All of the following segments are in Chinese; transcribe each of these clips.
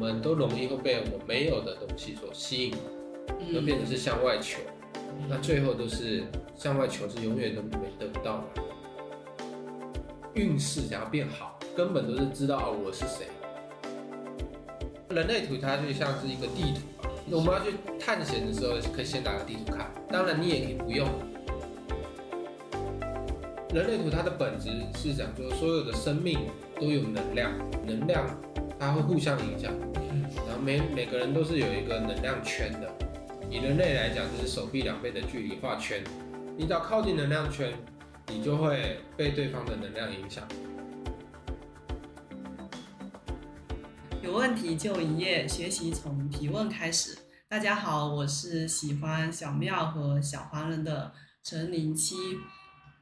们都容易会被我们没有的东西所吸引，就变成是向外求。那最后都是向外求，是永远都没得不到的。运势想要变好，根本都是知道哦我是谁。人类图它就像是一个地图吧，我们要去探险的时候，可以先打个地图看。当然，你也可以不用。人类图它的本质是讲说，所有的生命都有能量，能量它会互相影响，然后每每个人都是有一个能量圈的。以人类来讲，就是手臂两倍的距离画圈，你只要靠近能量圈，你就会被对方的能量影响。有问题就一页，学习从提问开始。大家好，我是喜欢小妙和小黄人的陈林七。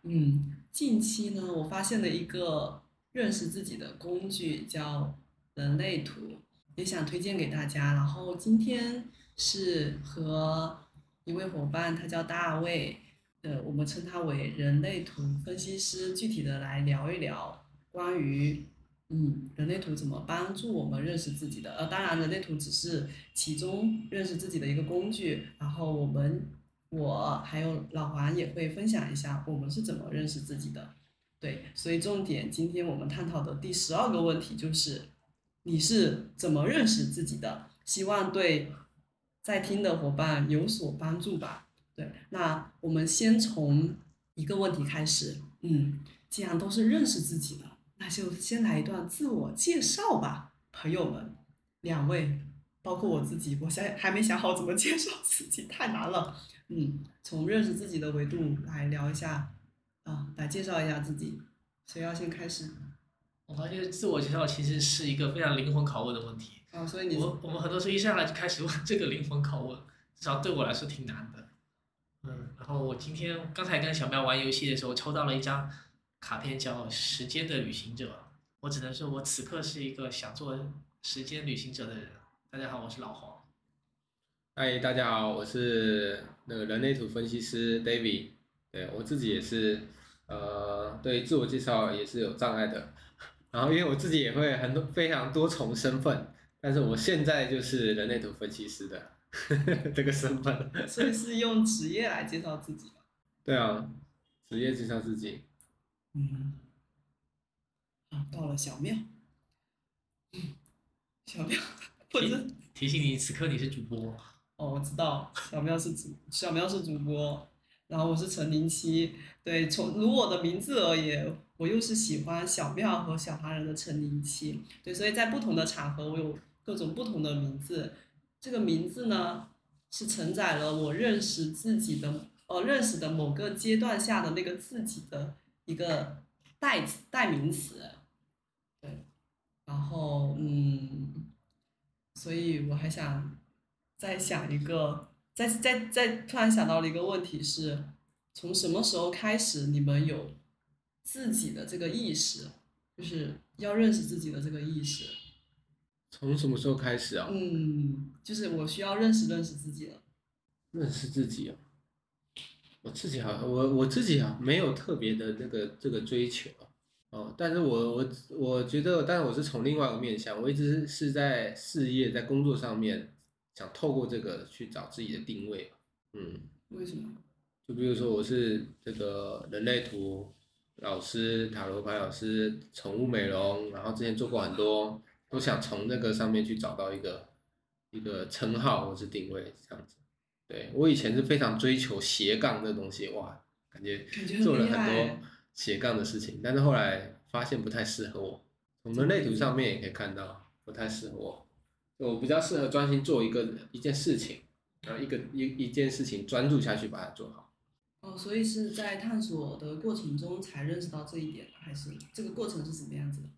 嗯，近期呢，我发现了一个认识自己的工具，叫人类图，也想推荐给大家。然后今天是和一位伙伴，他叫大卫，呃，我们称他为人类图分析师，具体的来聊一聊关于。嗯，人类图怎么帮助我们认识自己的？呃，当然，人类图只是其中认识自己的一个工具。然后我们，我还有老黄也会分享一下我们是怎么认识自己的。对，所以重点，今天我们探讨的第十二个问题就是你是怎么认识自己的？希望对在听的伙伴有所帮助吧。对，那我们先从一个问题开始。嗯，既然都是认识自己的。那就先来一段自我介绍吧，朋友们，两位，包括我自己，我现还没想好怎么介绍自己，太难了。嗯，从认识自己的维度来聊一下，啊，来介绍一下自己，谁要先开始？我发现自我介绍其实是一个非常灵魂拷问的问题。啊，所以你我我们很多时候一上来就开始问这个灵魂拷问，至少对我来说挺难的。嗯，然后我今天刚才跟小喵玩游戏的时候抽到了一张。卡片叫《时间的旅行者》，我只能说，我此刻是一个想做时间旅行者的人。大家好，我是老黄。嗨，大家好，我是那个人类图分析师 David。对我自己也是，呃，对自我介绍也是有障碍的。然后，因为我自己也会很多非常多重身份，但是我现在就是人类图分析师的 这个身份。所以是用职业来介绍自己对啊，职业介绍自己。嗯，啊，到了小庙。嗯，小庙，或者提醒你，此刻你是主播。哦，我知道，小庙是主，小庙是主播。然后我是陈林七，对，从如我的名字而言，我又是喜欢小庙和小黄人的陈林七。对，所以在不同的场合，我有各种不同的名字。这个名字呢，是承载了我认识自己的，呃，认识的某个阶段下的那个自己的。一个代代名词，对，然后嗯，所以我还想再想一个，再再再突然想到了一个问题是，从什么时候开始你们有自己的这个意识，就是要认识自己的这个意识？从什么时候开始啊？嗯，就是我需要认识认识自己了。认识自己啊。我自己好，我我自己啊，没有特别的那个这个追求哦，但是我我我觉得，但是我是从另外一个面向，我一直是在事业在工作上面，想透过这个去找自己的定位，嗯，为什么？就比如说我是这个人类图老师、塔罗牌老师、宠物美容，然后之前做过很多，都想从那个上面去找到一个一个称号或是定位这样子。对我以前是非常追求斜杠这东西，哇，感觉做了很多斜杠的事情，但是后来发现不太适合我。从人类图上面也可以看到，不太适合我。我比较适合专心做一个一件事情，然后一个一一件事情专注下去把它做好。哦，所以是在探索的过程中才认识到这一点，还是这个过程是什么样子的？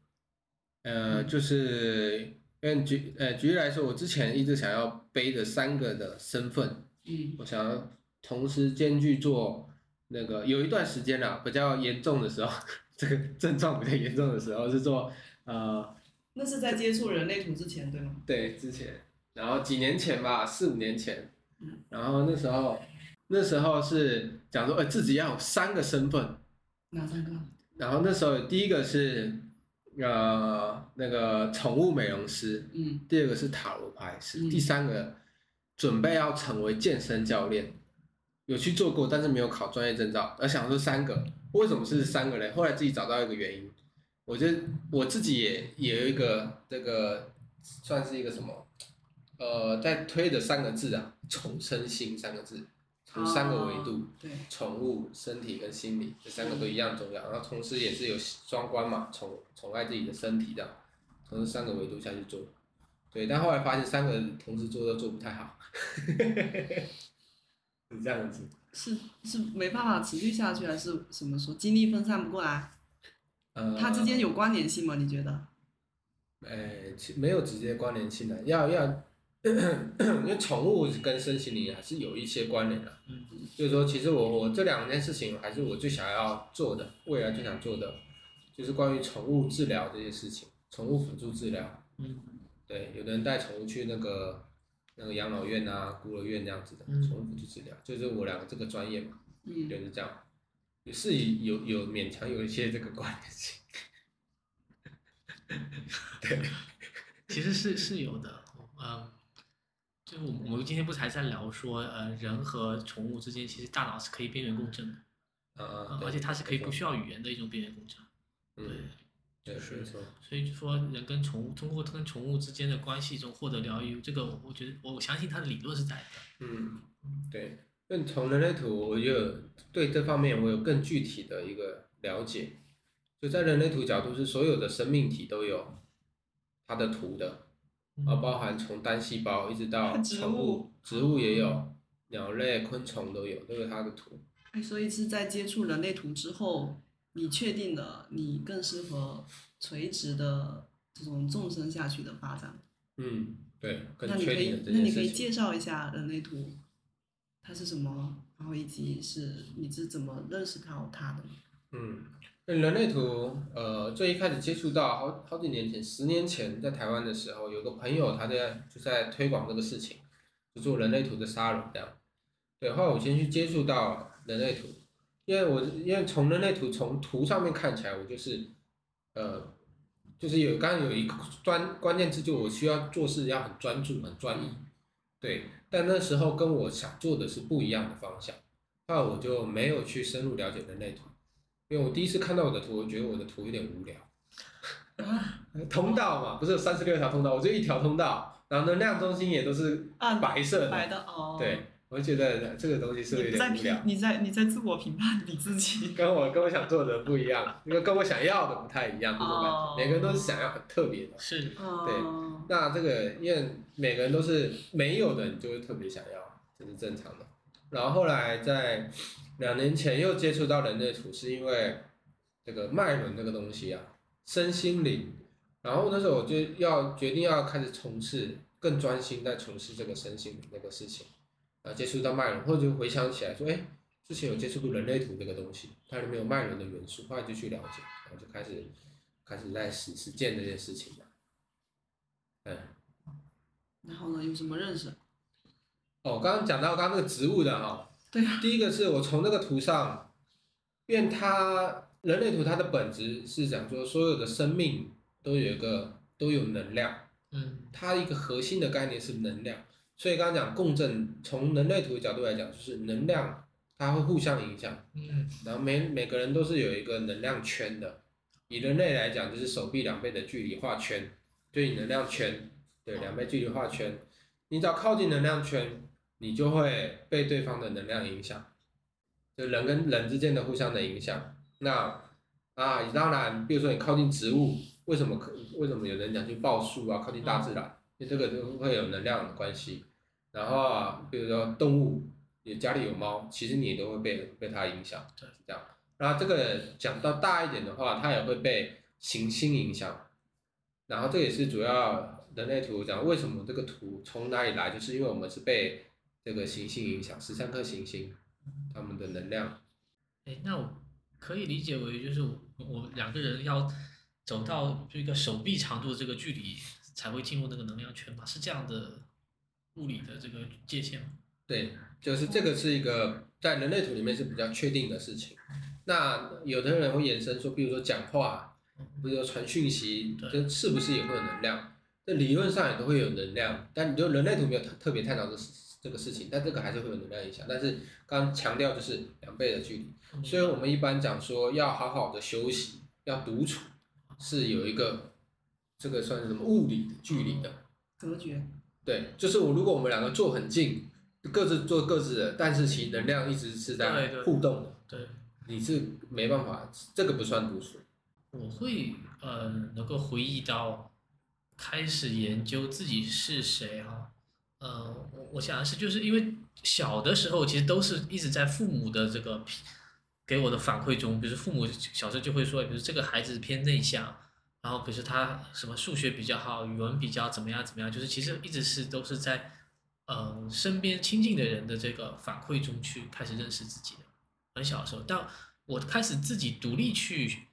呃，就是嗯举呃举例来说，我之前一直想要背着三个的身份。嗯，我想要同时兼具做那个，有一段时间啦，比较严重的时候，这个症状比较严重的时候是做呃，那是在接触人类图之前对吗？对，之前，然后几年前吧，四五年前，嗯，然后那时候那时候是讲说，呃，自己要有三个身份，哪三个？然后那时候第一个是呃那个宠物美容师，嗯第二个是塔罗牌师，嗯第三个准备要成为健身教练，有去做过，但是没有考专业证照。而想说三个，为什么是三个嘞？后来自己找到一个原因，我觉得我自己也也有一个这个算是一个什么，呃，在推的三个字啊，重生心三个字，从三个维度。哦对，宠物、身体跟心理这三个都一样重要，然后同时也是有双关嘛，宠宠爱自己的身体的，从这三个维度下去做。对，但后来发现三个同时做都做不太好，是这样子。是是没办法持续下去，还是什么说精力分散不过来？呃，它之间有关联性吗？你觉得？呃，其没有直接关联性的，要要，因为宠物跟身心灵还是有一些关联的。嗯就是说，其实我我这两件事情还是我最想要做的，未来最想做的，就是关于宠物治疗这些事情，宠物辅助治疗。嗯对，有的人带宠物去那个那个养老院啊、孤儿院这样子的嗯宠物辅助治疗，就是我两个这个专业嘛，嗯就是这样，也是有有勉强有一些这个关系，对。其实是是有的，嗯，就我们我们今天不是还在聊说，呃，人和宠物之间其实大脑是可以边缘共振的，啊呃而且它是可以不需要语言的一种边缘共振。对嗯，对，就是没错，所以就说人跟宠物通过跟宠物之间的关系中获得疗愈，这个我我觉得我相信它的理论是在的。嗯，对。那从人类图，我就对这方面我有更具体的一个了解。就在人类图角度，是所有的生命体都有它的图的，啊，包含从单细胞一直到植宠物物，植物也有，鸟类、昆虫都有，都有它的图。哎，所以是在接触人类图之后，你确定了你更适合垂直的这种纵深下去的发展。嗯，对，更那你可以那你可以。介绍一下人类图，它是什么，然后以及是你是怎么认识到它的？嗯，人类图，呃，最一开始接触到好好几年前，十年前在台湾的时候，有个朋友他在就在推广这个事情，就做人类图的沙龙这样。对，后来我先去接触到人类图，因为我因为从人类图从图上面看起来，我就是，呃，就是有刚有一个专关键字，就我需要做事要很专注、很专一，对，但那时候跟我想做的是不一样的方向，后来我就没有去深入了解人类图。因为我第一次看到我的图，我觉得我的图有点无聊。通道嘛，不是有三十六条通道，我就一条通道，然后能量中心也都是啊白色的，白的哦。对，我就觉得这个东西是不是有点无聊，你在你在自我评判你自己。跟我跟我想做的不一样，因为跟我想要的不太一样，这种感哦觉，每个人都是想要很特别的。是，对。那这个因为每个人都是没有的，你就会特别想要，这是正常的。然后后来在两年前又接触到人类图，是因为这个脉轮这个东西啊，身心灵。然后那时候我就要决定要开始从事更专心在从事这个身心灵这个事情，啊，接触到脉轮，或者就回想起来说，哎，之前有接触过人类图这个东西，它里面有脉轮的元素，后来就去了解，然后就开始开始在实实践这件事情嘛。嗯，然后呢，有什么认识？哦，刚刚讲到刚刚那个植物的哈、对啊。第一个是我从那个图上，因为它人类图它的本质是讲说所有的生命都有一个都有能量，嗯它一个核心的概念是能量，所以刚刚讲共振，从人类图的角度来讲，就是能量它会互相影响，嗯。然后每每个人都是有一个能量圈的，以人类来讲就是手臂两倍的距离画圈，就你能量圈，对，两倍距离画圈，你只要靠近能量圈，你就会被对方的能量影响，就人跟人之间的互相的影响。那啊，当然，比如说你靠近植物，为什么可为什么有人讲去报树啊，靠近大自然，因为这个都会有能量的关系。然后啊，比如说动物，你家里有猫，其实你都会被被它影响，对，这样。然后这个讲到大一点的话，它也会被行星影响。然后这也是主要人类图讲为什么这个图从哪里来，就是因为我们是被这个行星影响，十三颗行星，它们的能量。哎，那我可以理解为就是我我两个人要走到这个手臂长度的这个距离，才会进入那个能量圈吧？是这样的物理的这个界限吗？对，就是这个是一个在人类图里面是比较确定的事情。那有的人会衍生说，比如说讲话，比如说传讯息，对这是不是也会有能量？这理论上也都会有能量，但你就人类图没有特特别探讨这事这个事情，但这个还是会有能量影响。但是刚刚强调就是两倍的距离，嗯所以我们一般讲说要好好的休息，要独处，是有一个这个算是什么物理的距离的。隔绝。对，就是我如果我们两个坐很近，各自做各自的，但是其能量一直是在互动的，对，你是没办法，这个不算读书。我会呃能够回忆到开始研究自己是谁哈，呃，我我想的是就是因为小的时候其实都是一直在父母的这个给我的反馈中，比如父母小时候就会说，比如这个孩子偏内向，然后可是他什么数学比较好，语文比较怎么样怎么样，就是其实一直是都是在呃身边亲近的人的这个反馈中去开始认识自己的，很小的时候，但我开始自己独立去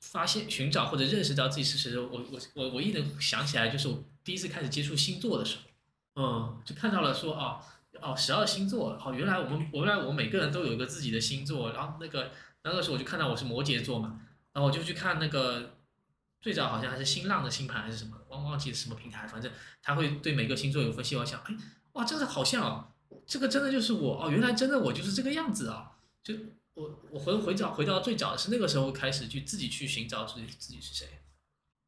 发现、寻找或者认识到自己是谁的时候，我我我唯一能想起来就是我第一次开始接触星座的时候，嗯，就看到了说哦哦十二星座，哦原来我们原来我们每个人都有一个自己的星座，然后那个那个时候我就看到我是摩羯座嘛，然后我就去看那个最早好像还是新浪的星盘还是什么，忘忘记什么平台，反正他会对每个星座有分析，我想哎哇真的好像哦，这个真的就是我哦，原来真的我就是这个样子啊，就。我我回回找回到最早的是那个时候开始去自己去寻找自己自己是谁。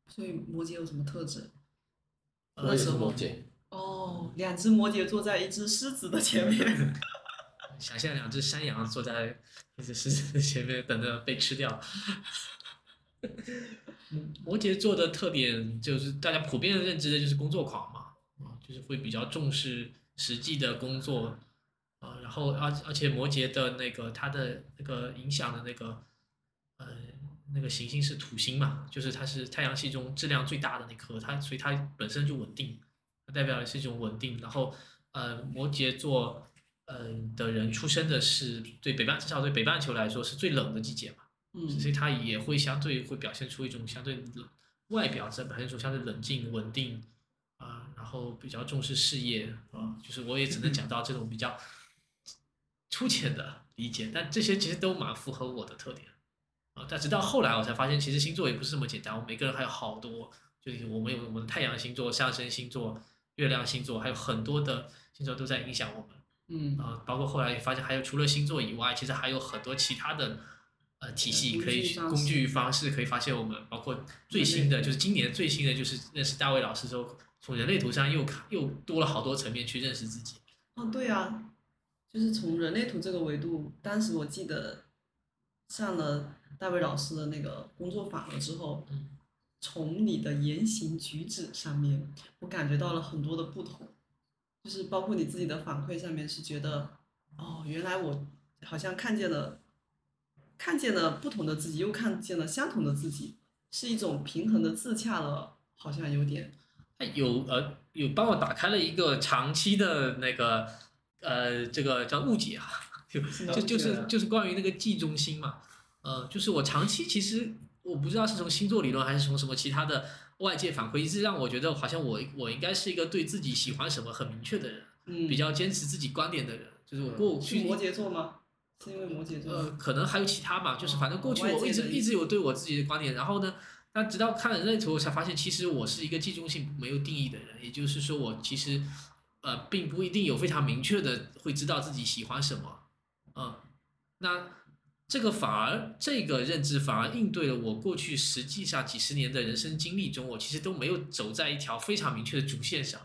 所以摩羯有什么特质？摩羯，哦，两只摩羯坐在一只狮子的前面。想象两只山羊坐在一只狮子的前面等着被吃掉。摩羯座的特点就是大家普遍的认知的就是工作狂嘛，啊，就是会比较重视实际的工作，啊，然后而而且摩羯的那个它的那个影响的那个，呃，那个行星是土星嘛，就是它是太阳系中质量最大的那颗，它所以它本身就稳定，它代表的是一种稳定。然后，呃，摩羯座，呃的人出生的是对北半至少对北半球来说是最冷的季节嘛。嗯所以他也会相对会表现出一种相对冷外表在表现出相对冷静稳定啊、然后比较重视事业啊、就是我也只能讲到这种比较粗浅的理解，但这些其实都蛮符合我的特点啊。但直到后来我才发现，其实星座也不是这么简单，我们每个人还有好多，就是我们有我们的太阳星座、上升星座、月亮星座，还有很多的星座都在影响我们。嗯啊，包括后来也发现，还有除了星座以外，其实还有很多其他的呃体系可以具工具方式可以发现我们，包括最新的就是今年最新的就是认识大卫老师之后，从人类图上又看又多了好多层面去认识自己。哦，对啊，就是从人类图这个维度，当时我记得上了大卫老师的那个工作坊了之后，嗯。从你的言行举止上面，我感觉到了很多的不同，就是包括你自己的反馈上面是觉得，哦，原来我好像看见了，看见了不同的自己，又看见了相同的自己，是一种平衡的自洽了，好像有点，他有呃有帮我打开了一个长期的那个呃这个叫误解啊，就就就是就是关于那个记中心嘛，呃，就是我长期其实我不知道是从星座理论还是从什么其他的外界反馈，一直让我觉得好像我我应该是一个对自己喜欢什么很明确的人，嗯，比较坚持自己观点的人，就是我嗯过去是摩羯座吗？是因为摩羯座？呃，可能还有其他吧，就是反正过去外我一直一直有对我自己的观点，然后呢，那直到看了人类图，我才发现其实我是一个集中性没有定义的人，也就是说我其实呃并不一定有非常明确的会知道自己喜欢什么，嗯，那这个反而这个认知反而应对了我过去实际上几十年的人生经历中，我其实都没有走在一条非常明确的主线上，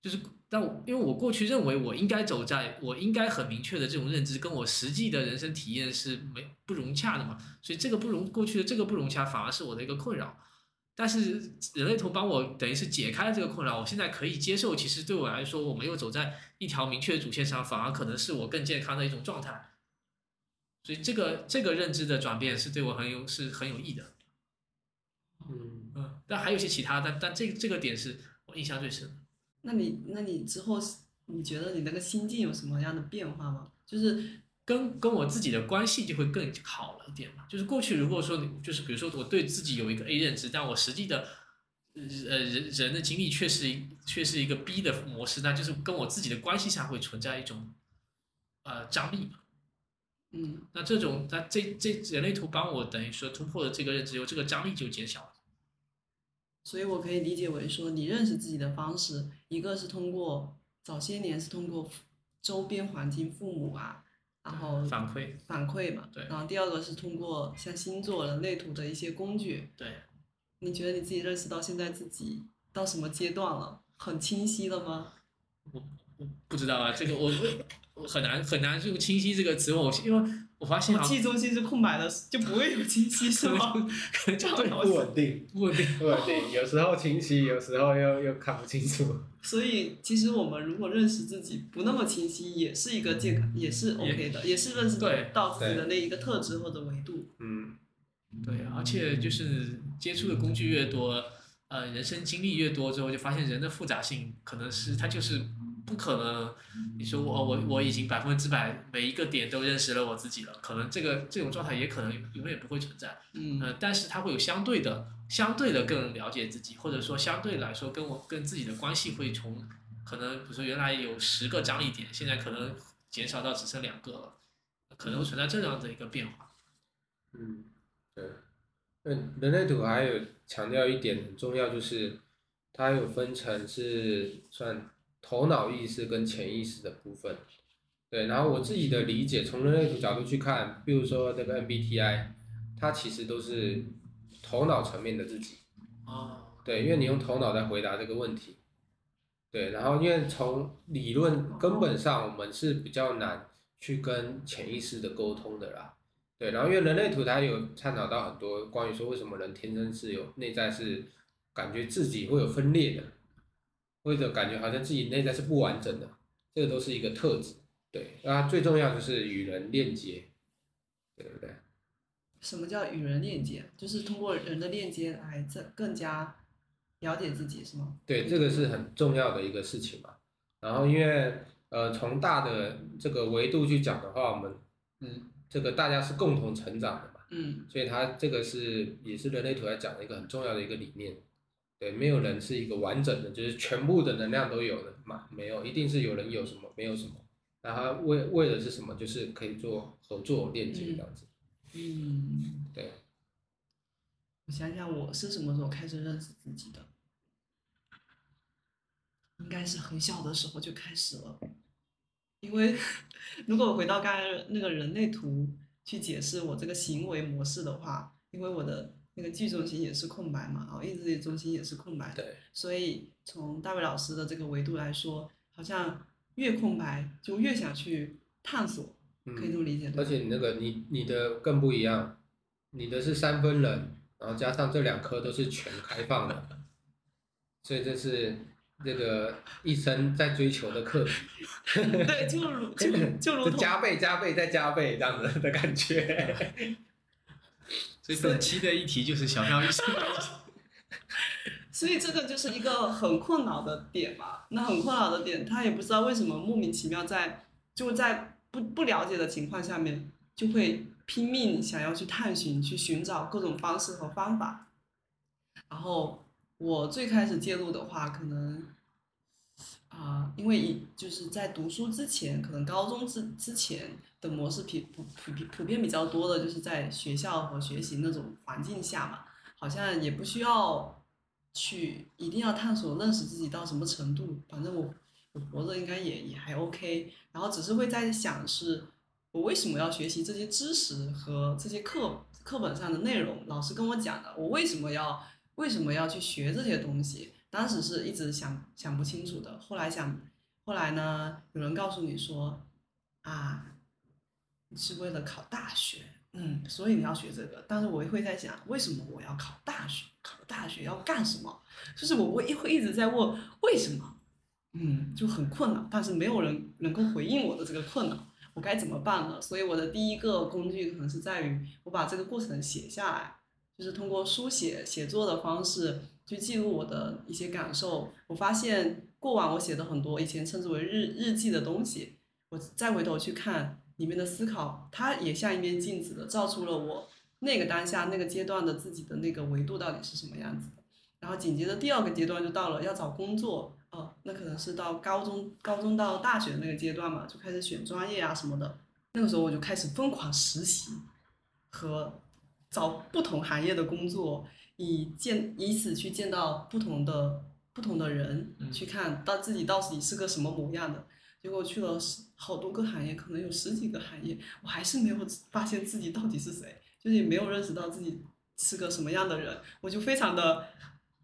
就是但我因为我过去认为我应该走在我应该很明确的这种认知，跟我实际的人生体验是没不融洽的嘛，所以这个不融过去的这个不融洽反而是我的一个困扰。但是人类图帮我等于是解开了这个困扰，我现在可以接受，其实对我来说我没有走在一条明确的主线上，反而可能是我更健康的一种状态。所以这个这个认知的转变是对我很有是很有益的。嗯，嗯，但还有一些其他，但但这这个点是我印象最深的。那你那你之后你觉得你那个心境有什么样的变化吗？就是跟跟我自己的关系就会更好了一点嘛。就是过去如果说你就是比如说我对自己有一个 A 认知，但我实际的呃人人的经历却是一却是一个 B 的模式，那就是跟我自己的关系上会存在一种呃张力嘛。嗯那这种，那这这人类图帮我等于说突破了这个认知，有这个张力就减小了。所以我可以理解为说，你认识自己的方式，一个是通过早些年是通过周边环境、父母啊，然后反馈，反馈嘛，对然后第二个是通过像星座、人类图的一些工具。对，你觉得你自己认识到现在自己到什么阶段了？很清晰了吗？我我不知道啊，这个我很难很难用清晰这个词，我因为我发现记忆中心是空白的，就不会有清晰，是吗？可能就对不稳定，不稳定。不稳定，有时候清晰，有时候又又看不清楚。所以，其实我们如果认识自己不那么清晰，也是一个健康，也是 OK 的，也是认识到自己的那一个特质或者维度。嗯，对，而且就是接触的工具越多，呃，人生经历越多之后，就发现人的复杂性可能是它就是不可能。你说我我我已经百分之百每一个点都认识了我自己了，可能这个这种状态也可能永远不会存在。嗯呃，但是它会有相对的相对的更了解自己，或者说相对来说跟我跟自己的关系会从可能比如说原来有十个张力点，现在可能减少到只剩两个了，可能会存在这样的一个变化。嗯，对。嗯人类图还有强调一点很重要，就是它有分成是算头脑意识跟潜意识的部分。对，然后我自己的理解，从人类图角度去看，比如说这个 MBTI，它其实都是头脑层面的自己。哦，对，因为你用头脑在回答这个问题。对，然后因为从理论根本上，我们是比较难去跟潜意识的沟通的啦。对，然后因为人类图它有探讨到很多关于说为什么人天生是有内在是感觉自己会有分裂的，或者感觉好像自己内在是不完整的，这个都是一个特质。对，那最重要就是与人链接，对不对？什么叫与人链接？就是通过人的链接来这更加了解自己，是吗？对，这个是很重要的一个事情嘛。然后因为呃，从大的这个维度去讲的话，我们嗯，这个大家是共同成长的嘛，嗯所以它这个是也是人类图来讲的一个很重要的一个理念。对，没有人是一个完整的，就是全部的能量都有的嘛，没有，一定是有人有什么，没有什么。然后为为的是什么？就是可以做合作链接这样子。嗯，对，我想想，我是什么时候开始认识自己的？应该是很小的时候就开始了，因为 如果回到刚才那个人类图去解释我这个行为模式的话，因为我的那个剧中心也是空白嘛，然后意志力中心也是空白，对，所以从大卫老师的这个维度来说，好像越空白就越想去探索，可以嗯，这么理解？而且你那个你你的更不一样，你的是三分人，然后加上这两颗都是全开放的，所以这是这个一生在追求的课题，对，就如就就如 加倍加倍再加倍这样子的感觉。所以本期的议题就是小妙医生。所以这个就是一个很困扰的点嘛。那很困扰的点，他也不知道为什么莫名其妙在就在不不了解的情况下面，就会拼命想要去探寻、去寻找各种方式和方法。然后我最开始介入的话，可能啊、因为一就是在读书之前，可能高中之之前的模式普普普普普遍比较多的，就是在学校和学习那种环境下嘛，好像也不需要去一定要探索认识自己到什么程度，反正我我活着应该也也还 OK，然后只是会在想是我为什么要学习这些知识和这些课课本上的内容，老师跟我讲的，我为什么要为什么要去学这些东西？当时是一直想想不清楚的，后来想，后来呢，有人告诉你说，啊，是为了考大学，嗯，所以你要学这个。但是我会在想，为什么我要考大学？考大学要干什么？就是我会会一直在问为什么，嗯，就很困扰，但是没有人能够回应我的这个困扰，我该怎么办呢？所以我的第一个工具可能是在于我把这个过程写下来，就是通过书写写作的方式去记录我的一些感受。我发现过往我写的很多以前称之为日日记的东西，我再回头去看里面的思考，它也像一面镜子的照出了我那个当下那个阶段的自己的那个维度到底是什么样子的。然后紧接着第二个阶段就到了要找工作，哦，那可能是到高中高中到大学那个阶段嘛，就开始选专业啊什么的。那个时候我就开始疯狂实习和找不同行业的工作，以见以此去见到不同的不同的人，嗯去看到自己到底是个什么模样的。结果去了十好多个行业，可能有十几个行业，我还是没有发现自己到底是谁，就是也没有认识到自己是个什么样的人，我就非常的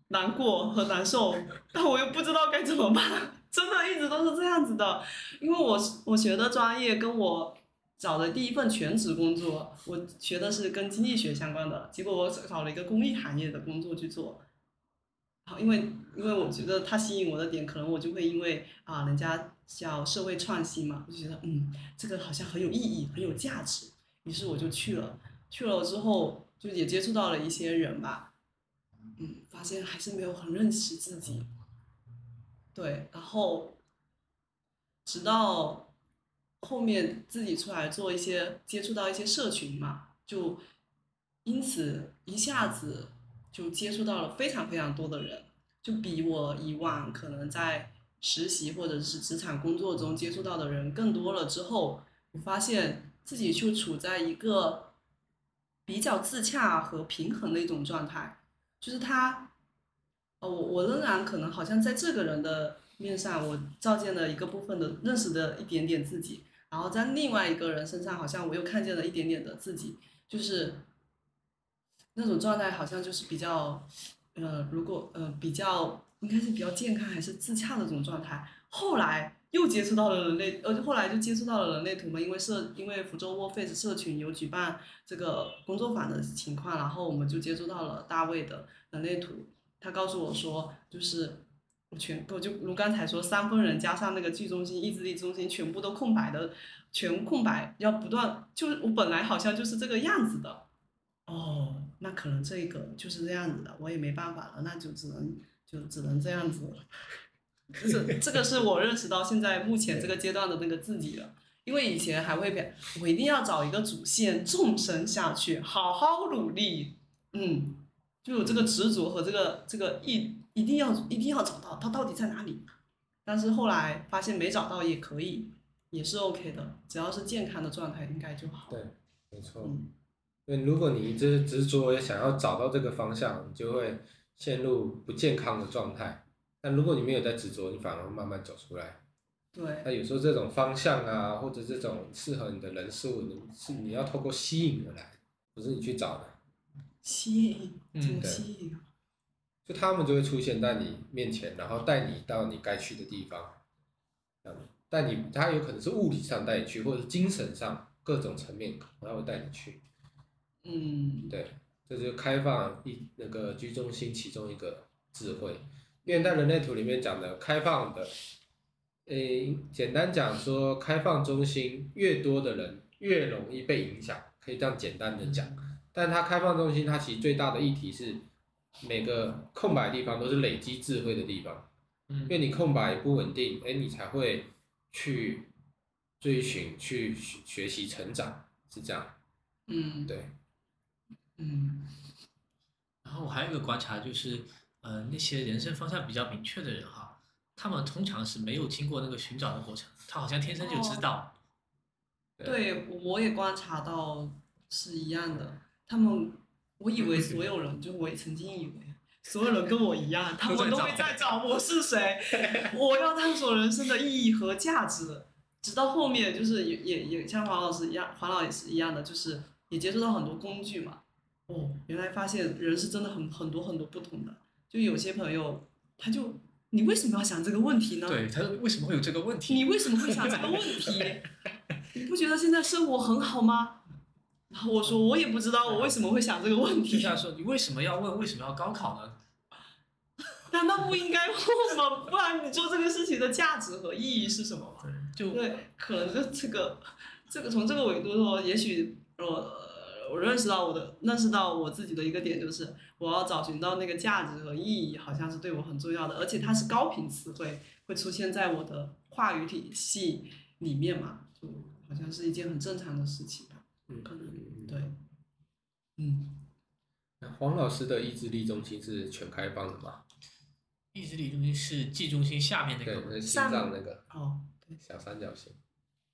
难过和难受，但我又不知道该怎么办，真的一直都是这样子的，因为我我学的专业跟我找的第一份全职工作，我学的是跟经济学相关的，结果我找了一个公益行业的工作去做。好，因为因为我觉得它吸引我的点，可能我就会因为啊，人家叫社会创新嘛，我就觉得嗯，这个好像很有意义，很有价值，于是我就去了。去了之后，就也接触到了一些人吧，嗯，发现还是没有很认识自己。对，然后直到后面自己出来做一些接触到一些社群嘛，就因此一下子就接触到了非常非常多的人，就比我以往可能在实习或者是职场工作中接触到的人更多了之后，我发现自己就处在一个比较自洽和平衡的一种状态，就是他，呃，我我仍然可能好像在这个人的面上，我照见了一个部分的认识的一点点自己，然后在另外一个人身上，好像我又看见了一点点的自己，就是那种状态，好像就是比较，呃，如果呃比较应该是比较健康还是自洽的这种状态。后来又接触到了人类，呃，后来就接触到了人类图嘛，因为社因为福州 Warface 社群有举办这个工作坊的情况，然后我们就接触到了大卫的人类图，他告诉我说，就是全我就如刚才说三分人加上那个剧中心、意志力中心全部都空白的，全空白，要不断，就是我本来好像就是这个样子的，哦，那可能这个就是这样子的，我也没办法了，那就只能就只能这样子了。这这个是我认识到现在目前这个阶段的那个自己了，因为以前还会变，我一定要找一个主线，纵深下去，好好努力，嗯，就有这个执着和这个这个意一定要一定要找到它到底在哪里。但是后来发现没找到也可以，也是 OK 的，只要是健康的状态应该就好。对，没错。嗯因为如果你一直执着想要找到这个方向，你就会陷入不健康的状态。但如果你没有在执着，你反而会慢慢走出来。对，那有时候这种方向啊，或者这种适合你的人事物，你是你要透过吸引而来，不是你去找的。吸引，嗯怎么吸引啊？就他们就会出现在你面前，然后带你到你该去的地方。这样带你，他有可能是物理上带你去，或者是精神上各种层面，他会带你去。嗯，对，这就是开放一那个居中心其中一个智慧。因为在人类图里面讲的开放的，诶，简单讲说，开放中心越多的人越容易被影响，可以这样简单的讲。但它开放中心，它其实最大的议题是每个空白的地方都是累积智慧的地方，嗯因为你空白不稳定，哎，你才会去追寻、去学学习、成长，是这样。嗯，对，嗯，然后我还有一个观察就是，呃，那些人生方向比较明确的人哈，他们通常是没有经过那个寻找的过程，他好像天生就知道。对，我也观察到是一样的。他们，我以为所有人，就我也曾经以为所有人跟我一样，他们都会在找我是谁，我要探索人生的意义和价值。直到后面，就是也也也像黄老师一样，黄老师一样的，就是也接触到很多工具嘛。哦，原来发现人是真的很很多很多不同的。就有些朋友，他就你为什么要想这个问题呢？对，他为什么会有这个问题？你为什么会想这个问题？你不觉得现在生活很好吗？然 后我说我也不知道我为什么会想这个问题，就像说，你为什么要问为什么要高考呢？难道不应该问吗？不然你做这个事情的价值和意义是什么吗？就对，可能就这个，这个从这个维度说，也许我我认识到我的认识到我自己的一个点就是，我要找寻到那个价值和意义，好像是对我很重要的，而且它是高频词汇，会出现在我的话语体系里面嘛，就好像是一件很正常的事情吧，嗯，可能嗯对，嗯，那黄老师的意志力中心是全开放的吗？意志力中心是记中心下面那对，个那是心脏那个哦，小三角形。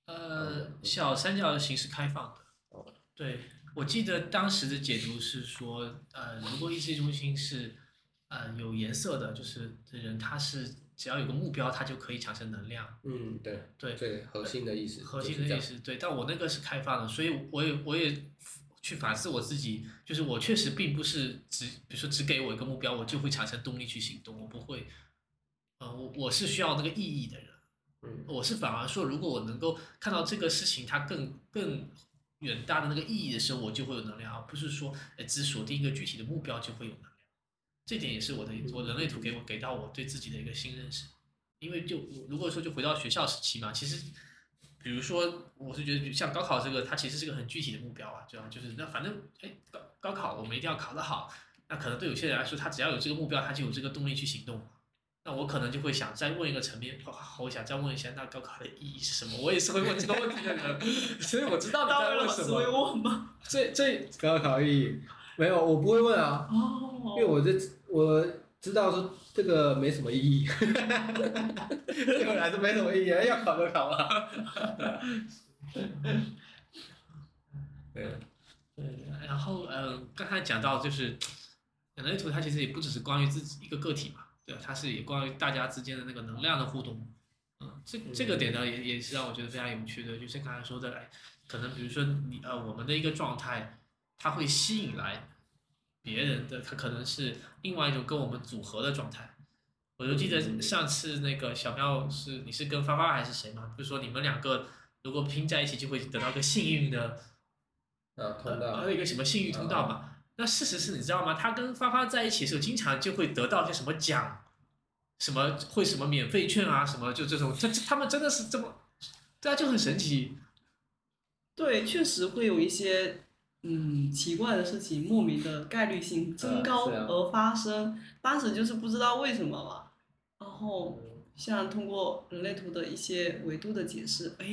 呃，小三角形是开放的。哦对，我记得当时的解读是说，呃，如果意志力中心是呃有颜色的，就是的人他是只要有个目标，它就可以产生能量。嗯，对，对，对核心的意思，核心的意思，对，但我那个是开放的，所以我也我也去反思我自己，就是我确实并不是只，比如说只给我一个目标，我就会产生动力去行动，我不会，呃，我我是需要那个意义的人，嗯我是反而说，如果我能够看到这个事情它更更远大的那个意义的时候，我就会有能量，而不是说，哎，只锁定一个具体的目标就会有能量。这点也是我的我人类图给我给到我对自己的一个新认识。因为就如果说就回到学校时期嘛，其实比如说我是觉得像高考这个，它其实是个很具体的目标啊，对吧？就是那反正哎高高考我们一定要考得好，那可能对有些人来说，他只要有这个目标，他就有这个动力去行动。那我可能就会想再问一个层面，好我想再问一下，那高考的意义是什么？我也是会问这个问题的人，所以我知道你在问什会么。问吗？这这高考意义没有，我不会问啊，哦，因为我这我知道说这个没什么意义，对我来说没什么意义，要考就考嘛。对，对，然后呃，刚才讲到就是人类图，它其实也不只是关于自己一个个体嘛，对吧？它是也关于大家之间的那个能量的互动。嗯，这这个点呢，也也是让我觉得非常有趣的，就是刚才说的，哎，可能比如说你呃，我们的一个状态，它会吸引来别人的，他可能是另外一种跟我们组合的状态。我就记得上次那个小妙是你是跟发发还是谁嘛？就说你们两个如果拼在一起，就会得到个幸运的啊，通道还有一个什么幸运通道嘛。那事实是你知道吗？他跟发发在一起的时候，经常就会得到一些什么奖，什么会什么免费券啊，什么就这种，他他们真的是这么，对啊，就很神奇。对，确实会有一些嗯奇怪的事情，莫名的概率性增高而发生，当时就是不知道为什么嘛。然后像通过人类图的一些维度的解释，哎，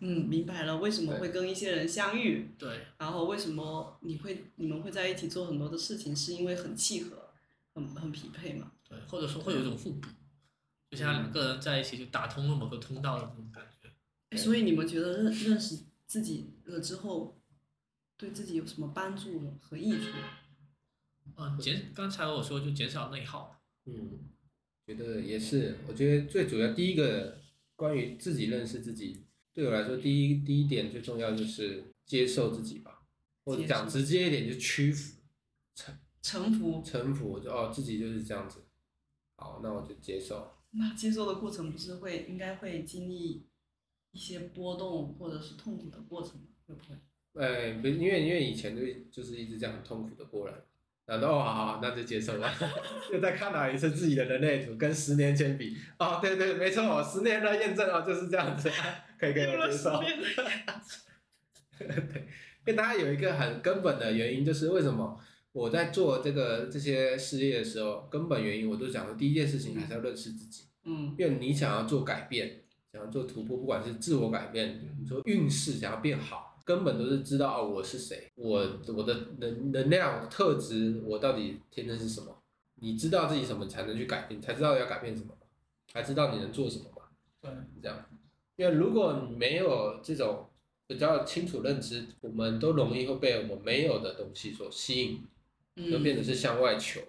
嗯，明白了为什么会跟一些人相遇，对，然后为什么你会你们会在一起做很多的事情，是因为很契合，很很匹配嘛。对，或者说会有一种互补，就像两个人在一起就打通了某个通道的那种感觉。哎所以你们觉得认认识自己了之后，对自己有什么帮助和益处？嗯，减刚才我说就减少内耗。嗯，觉得也是。我觉得最主要第一个关于自己认识自己，对我来说第一第一点最重要就是接受自己吧，或者讲直接一点就屈服、臣服。臣服，就哦自己就是这样子，好，那我就接受。那接受的过程不是会应该会经历一些波动或者是痛苦的过程吗？会不会？哎，不，因为因为以前就就是一直这样很痛苦的过来，然后哦好好，那就接受了。又再看到一次自己的人类图，跟十年前比，哦对对，没错，我十年的验证哦就是这样子，可以可以我接受。对，因为大家有一个很根本的原因，就是为什么我在做这个这些事业的时候，根本原因我都讲了，第一件事情还是要认识自己，嗯因为你想要做改变，想要做突破，不管是自我改变，你说运势想要变好，根本都是知道哦我是谁，我我的能能量特质，我到底天生是什么，你知道自己什么才能去改变，才知道要改变什么嘛，才知道你能做什么嘛。对，这样。因为如果你没有这种比较清楚认知，我们都容易会被我们没有的东西所吸引，就变嗯，成是向外求，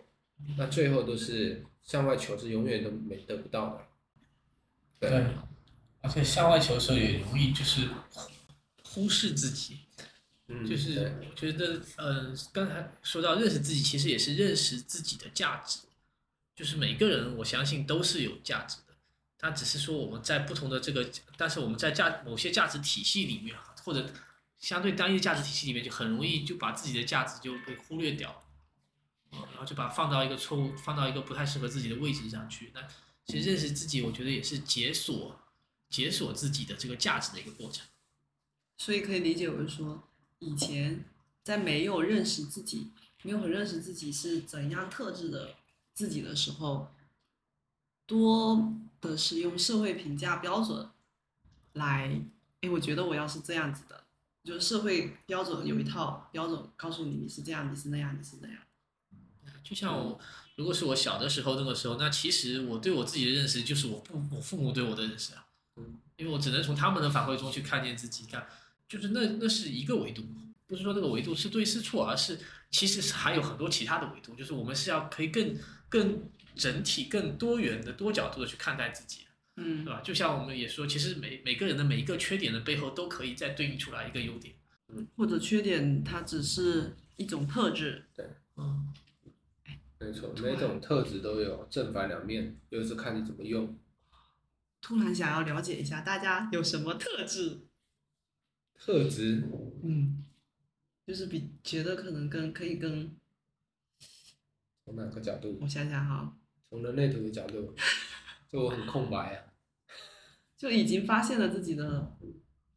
那最后都是向外求是永远都没得不到的。对，而且向外求的时候也容易就是忽忽视自己，嗯，就是我觉得，呃，刚才说到认识自己，其实也是认识自己的价值。就是每个人，我相信都是有价值的，他只是说我们在不同的这个，但是我们在价某些价值体系里面，或者相对单一的价值体系里面，就很容易就把自己的价值就被忽略掉，嗯然后就把它放到一个错误，放到一个不太适合自己的位置上去。那其实认识自己，我觉得也是解锁解锁自己的这个价值的一个过程。所以可以理解为说，以前在没有认识自己，没有很认识自己是怎样特质的自己的时候，多的是用社会评价标准来，哎，我觉得我要是这样子的，就是社会标准有一套标准告诉你你是这样，你是那样，你是那样。就像我，如果是我小的时候那个时候，那其实我对我自己的认识就是我父我父母对我的认识啊。嗯因为我只能从他们的反馈中去看见自己，看就是那那是一个维度，不是说那个维度是对是错，而是其实是还有很多其他的维度，就是我们是要可以更更整体、更多元的、多角度的去看待自己，嗯对吧？就像我们也说，其实每每个人的每一个缺点的背后，都可以再对应出来一个优点。嗯或者缺点它只是一种特质。对嗯，没错，每种特质都有正反两面，就是看你怎么用。突然想要了解一下大家有什么特质，特质，嗯，就是比觉得可能跟可以跟从哪个角度？我想想哈，从人类图的角度，就我很空白啊。就已经发现了自己的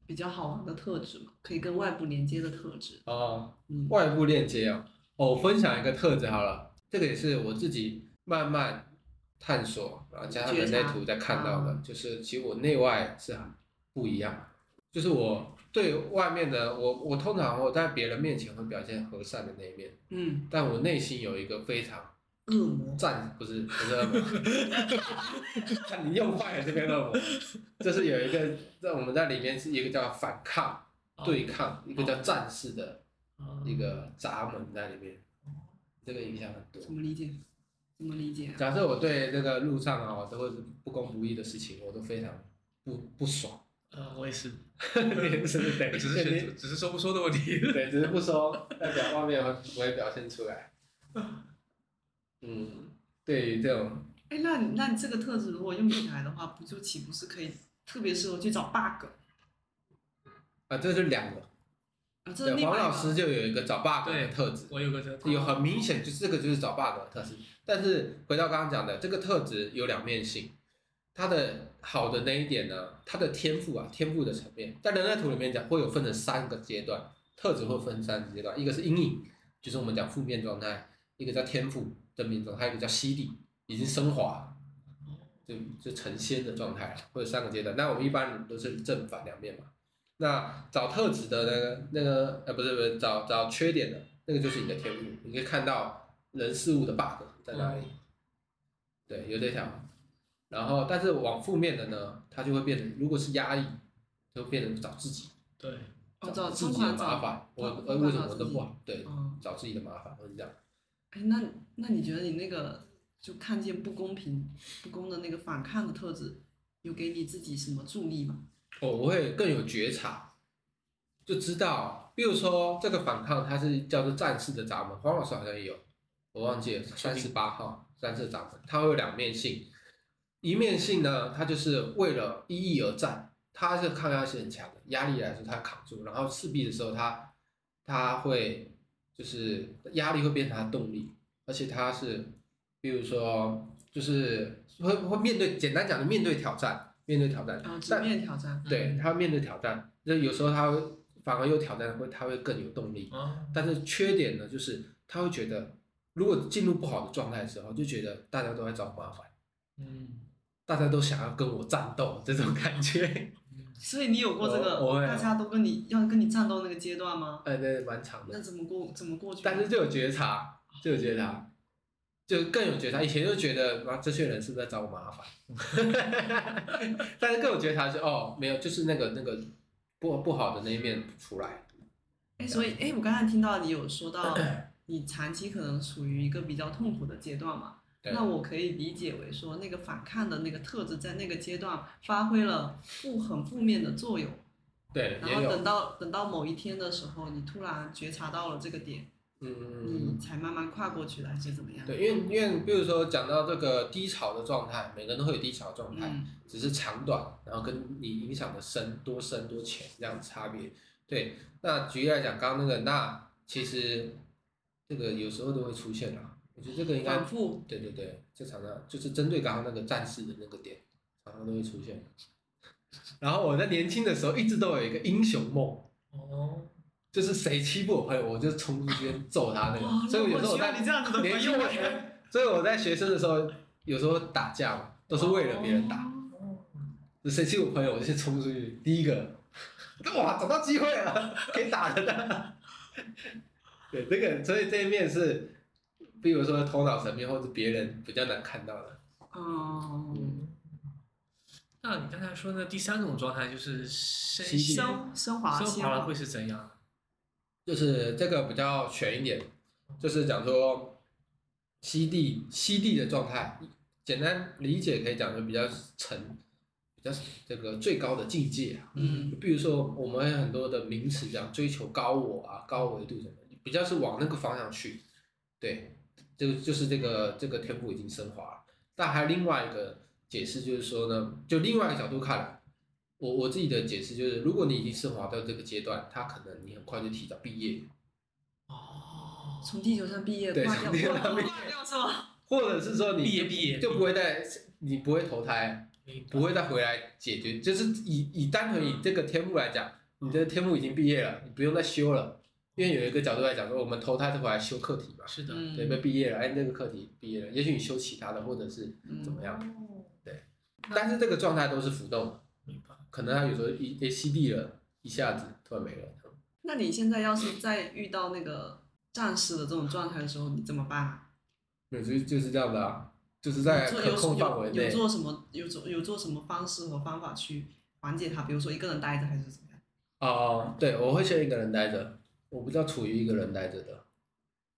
比较好玩的特质嘛，可以跟外部连接的特质。哦，嗯。外部链接啊，哦，我分享一个特质好了，这个也是我自己慢慢探索，然后加上人类图在看到的，就是其实我内外是很不一样，就是我对外面的我，我通常我在别人面前会表现和善的那一面，嗯，但我内心有一个非常恶魔。战不是不是恶魔，看你用坏了这边恶魔，就是有一个在我们在里面是一个叫反抗、对抗，一个叫战士的哦一个闸门在里面，这个影响很多。怎么理解？怎么理解啊？假设我对这个路上啊，或者是不公不义的事情，我都非常不不爽，呃，我也是，对对对，只是选，只是说不说的问题。对，只是不说，代表外面会不会表现出来。嗯，对于这种哎，那你那你这个特质如果用起来的话，不就岂不是可以特别适合去找 bug 啊，这是两个。啊？这黄。老师就有一个找 bug 的特质，我有个特有很明显，就是这个就是找 bug 的特质。但是回到刚刚讲的，这个特质有两面性，它的好的那一点呢，它的天赋啊，天赋的层面，在人类图里面讲会有分成三个阶段，特质会分三个阶段，一个是阴影，就是我们讲负面状态；一个叫天赋正面状态，还有一个叫吸力，已经升华了。就就成仙的状态了，会有三个阶段。那我们一般人都是正反两面嘛。那找特质的那个那个呃不是不是找找缺点的那个就是你的天赋，你可以看到人事物的 bug 在哪里。对，有这条。然后但是往负面的呢，它就会变成如果是压抑，就变成找自己，对，哦，找自己的。麻烦。我呃为什么我都不好？对，嗯，找自己的麻烦，或者这样。哎，那那你觉得你那个就看见不公平、不公的那个反抗的特质，有给你自己什么助力吗？哦，我会更有觉察，就知道，比如说这个反抗，它是叫做战士的闸门，黄老师好像也有，我忘记了，三十八号战士闸门，它会有两面性，一面性呢，他就是为了一义而战，他是抗压性很强的，压力来说他扛住，然后赤壁的时候他他会就是压力会变成动力，而且他是，比如说就是会会面对，简单讲的面对挑战，面对挑战，啊，直但面挑战。对他面对挑战，那有时候他会反而有挑战会，他会更有动力。啊，但是缺点呢，就是他会觉得，如果进入不好的状态的时候，就觉得大家都在找麻烦，嗯，大家都想要跟我战斗这种感觉。所以你有过这个大家都跟你要跟你战斗那个阶段吗？哎，对，蛮长的，那怎么过怎么过去？但是就有觉察，就有觉察，就更有觉察。以前就觉得，啊，这些人是不是在找我麻烦？但是更有觉察是，哦，没有，就是那个那个不不好的那一面出来。哎，所以哎，我刚才听到你有说到，你长期可能处于一个比较痛苦的阶段嘛？对那我可以理解为说，那个反抗的那个特质在那个阶段发挥了负很负面的作用，对，然后等，到等到某一天的时候，你突然觉察到了这个点，嗯。你才慢慢跨过去的，还是怎么样？对，因为因为比如说讲到这个低潮的状态，每个人都会有低潮的状态，嗯只是长短，然后跟你影响的深多深多浅这样差别。对，那举例来讲，刚刚那个那其实这个有时候都会出现啦。我觉得这个应该反复，对对对，这常常就是针对刚刚那个战士的那个点，常常都会出现。然后我在年轻的时候一直都有一个英雄梦，哦，就是谁欺负我朋友，我就冲出去揍他那哇个。所以有时候在你这样子的朋年轻友的时候，所以我在学生的时候，有时候打架嘛，都是为了别人打。就谁欺负我朋友，我就先冲出去，第一个，哇，找到机会了，可以打人了。对，这个，所以这一面是，比如说头脑层面或者别人比较难看到的。哦，那你刚才说的第三种状态就是升升升华升华了会是怎样？就是这个比较玄一点，就是讲说吸地吸地的状态，简单理解可以讲就比较沉，比较这个最高的境界啊。嗯比如说我们有很多的名词讲追求高我啊、高维度什么的，比较是往那个方向去。对，这个就是这个这个天赋已经升华了。但还有另外一个解释就是说呢，就另外一个角度看，我我自己的解释就是，如果你已经升华到这个阶段，他可能你很快就提早毕业。哦，从地球上毕业对，从地球上毕业是吗？或者是说你毕业毕业就不会再你不会投胎，不会再回来解决，就是以以单纯以这个天赋来讲，你的天赋已经毕业了，你不用再修了，因为有一个角度来讲说，我们投胎是回来修课题嘛，是的，嗯对，被毕业了，哎，那个课题毕业了，也许你修其他的，或者是怎么样，哦对但是这个状态都是浮动的，明白。可能他有时候一一吸地了，一下子突然没了，那你现在要是再遇到那个战士的这种状态的时候，你怎么办啊？有时就是这样的啊，就是在可控范围有有内，做什么有做有做什么方式和方法去缓解它？比如说一个人待着还是怎么样？哦，对，我会先一个人待着，我不知道处于一个人待着的，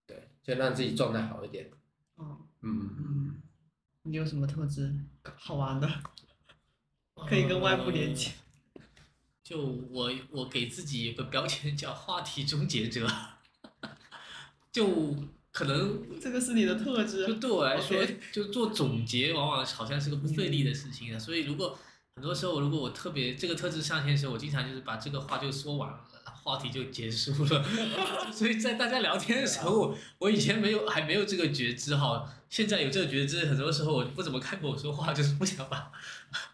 对，先让自己状态好一点。哦，嗯，嗯，你有什么特质好玩的，可以跟外部连接？就我我给自己有个标签叫话题终结者，就可能 这个是你的特质就。对我来说就做总结往往好像是个不费力的事情啊。所以如果很多时候，如果我特别这个特质上线的时候，我经常就是把这个话就说完了，话题就结束了。所以在大家聊天的时候，我我以前没有还没有这个觉知哈，现在有这个觉知，很多时候我不怎么开口说话，就是不想把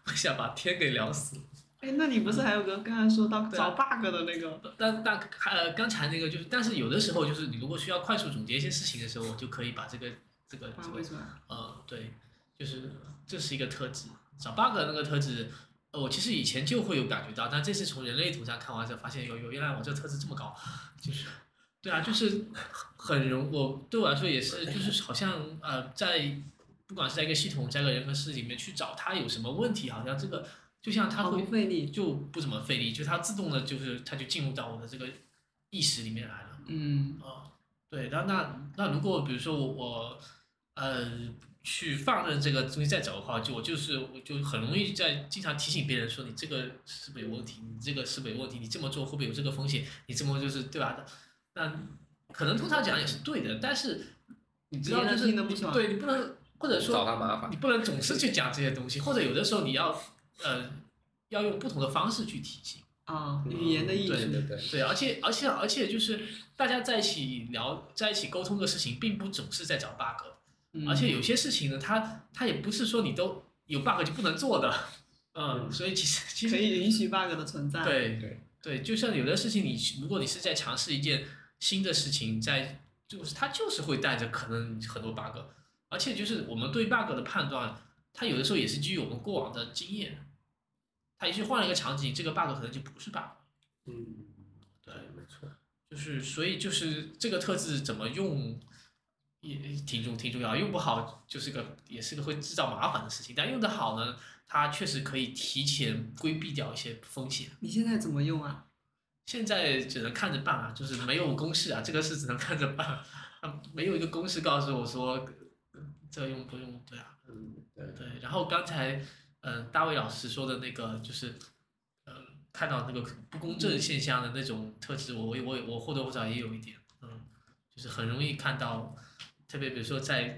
不想把天给聊死。哎，那你不是还有个刚才说到找 bug 的那个？但但呃，刚才那个就是，但是有的时候就是你如果需要快速总结一些事情的时候，我就可以把这个这个这个。呃，对，就是这是一个特质。找 bug 的那个特质，呃，我其实以前就会有感觉到，但这次从人类图上看完之后，发现有有原来我这特质这么高，就是对啊，就是很容我对我来说也是，就是好像呃，在不管是在一个系统，在一个人和事里面去找它有什么问题，好像这个就像它会费力。就不怎么费力，就它自动的，就是它就进入到我的这个意识里面来了。嗯啊、对，那那那如果比如说我我呃去放任这个东西再走的话，就我就是我就很容易在经常提醒别人说你这个是不是有问题，你这个是不是有问题，你这么做会不会有这个风险，你这么就是对吧？那可能通常讲也是对的，但是你知道就是对你不能或者说找他麻烦你。不能总是去讲这些东西，或者有的时候你要呃要用不同的方式去提醒。啊，语言的艺术。对对对，对，而且而且而且就是大家在一起聊，在一起沟通的事情，并不总是在找 bug，、嗯而且有些事情呢，它它也不是说你都有 bug 就不能做的，嗯，所以其实其实可以允许 bug 的存在。对对对，就像有的事情你如果你是在尝试一件新的事情，在就是它就是会带着可能很多 bug，而且就是我们对 bug 的判断，它有的时候也是基于我们过往的经验，它也许换了一个场景，这个 bug 可能就不是 bug。嗯，对，没错。就是所以就是这个特质怎么用也挺重挺重要，用不好就是个也是个会制造麻烦的事情，但用得好呢，它确实可以提前规避掉一些风险。你现在怎么用啊？现在只能看着办啊，就是没有公式啊，这个是只能看着办，啊，没有一个公式告诉我说呃这用不用，对啊，嗯，对，对。然后刚才嗯、呃大卫老师说的那个就是嗯、呃看到那个不公正现象的那种特质，我我我我或多或少也有一点，嗯，就是很容易看到，特别比如说在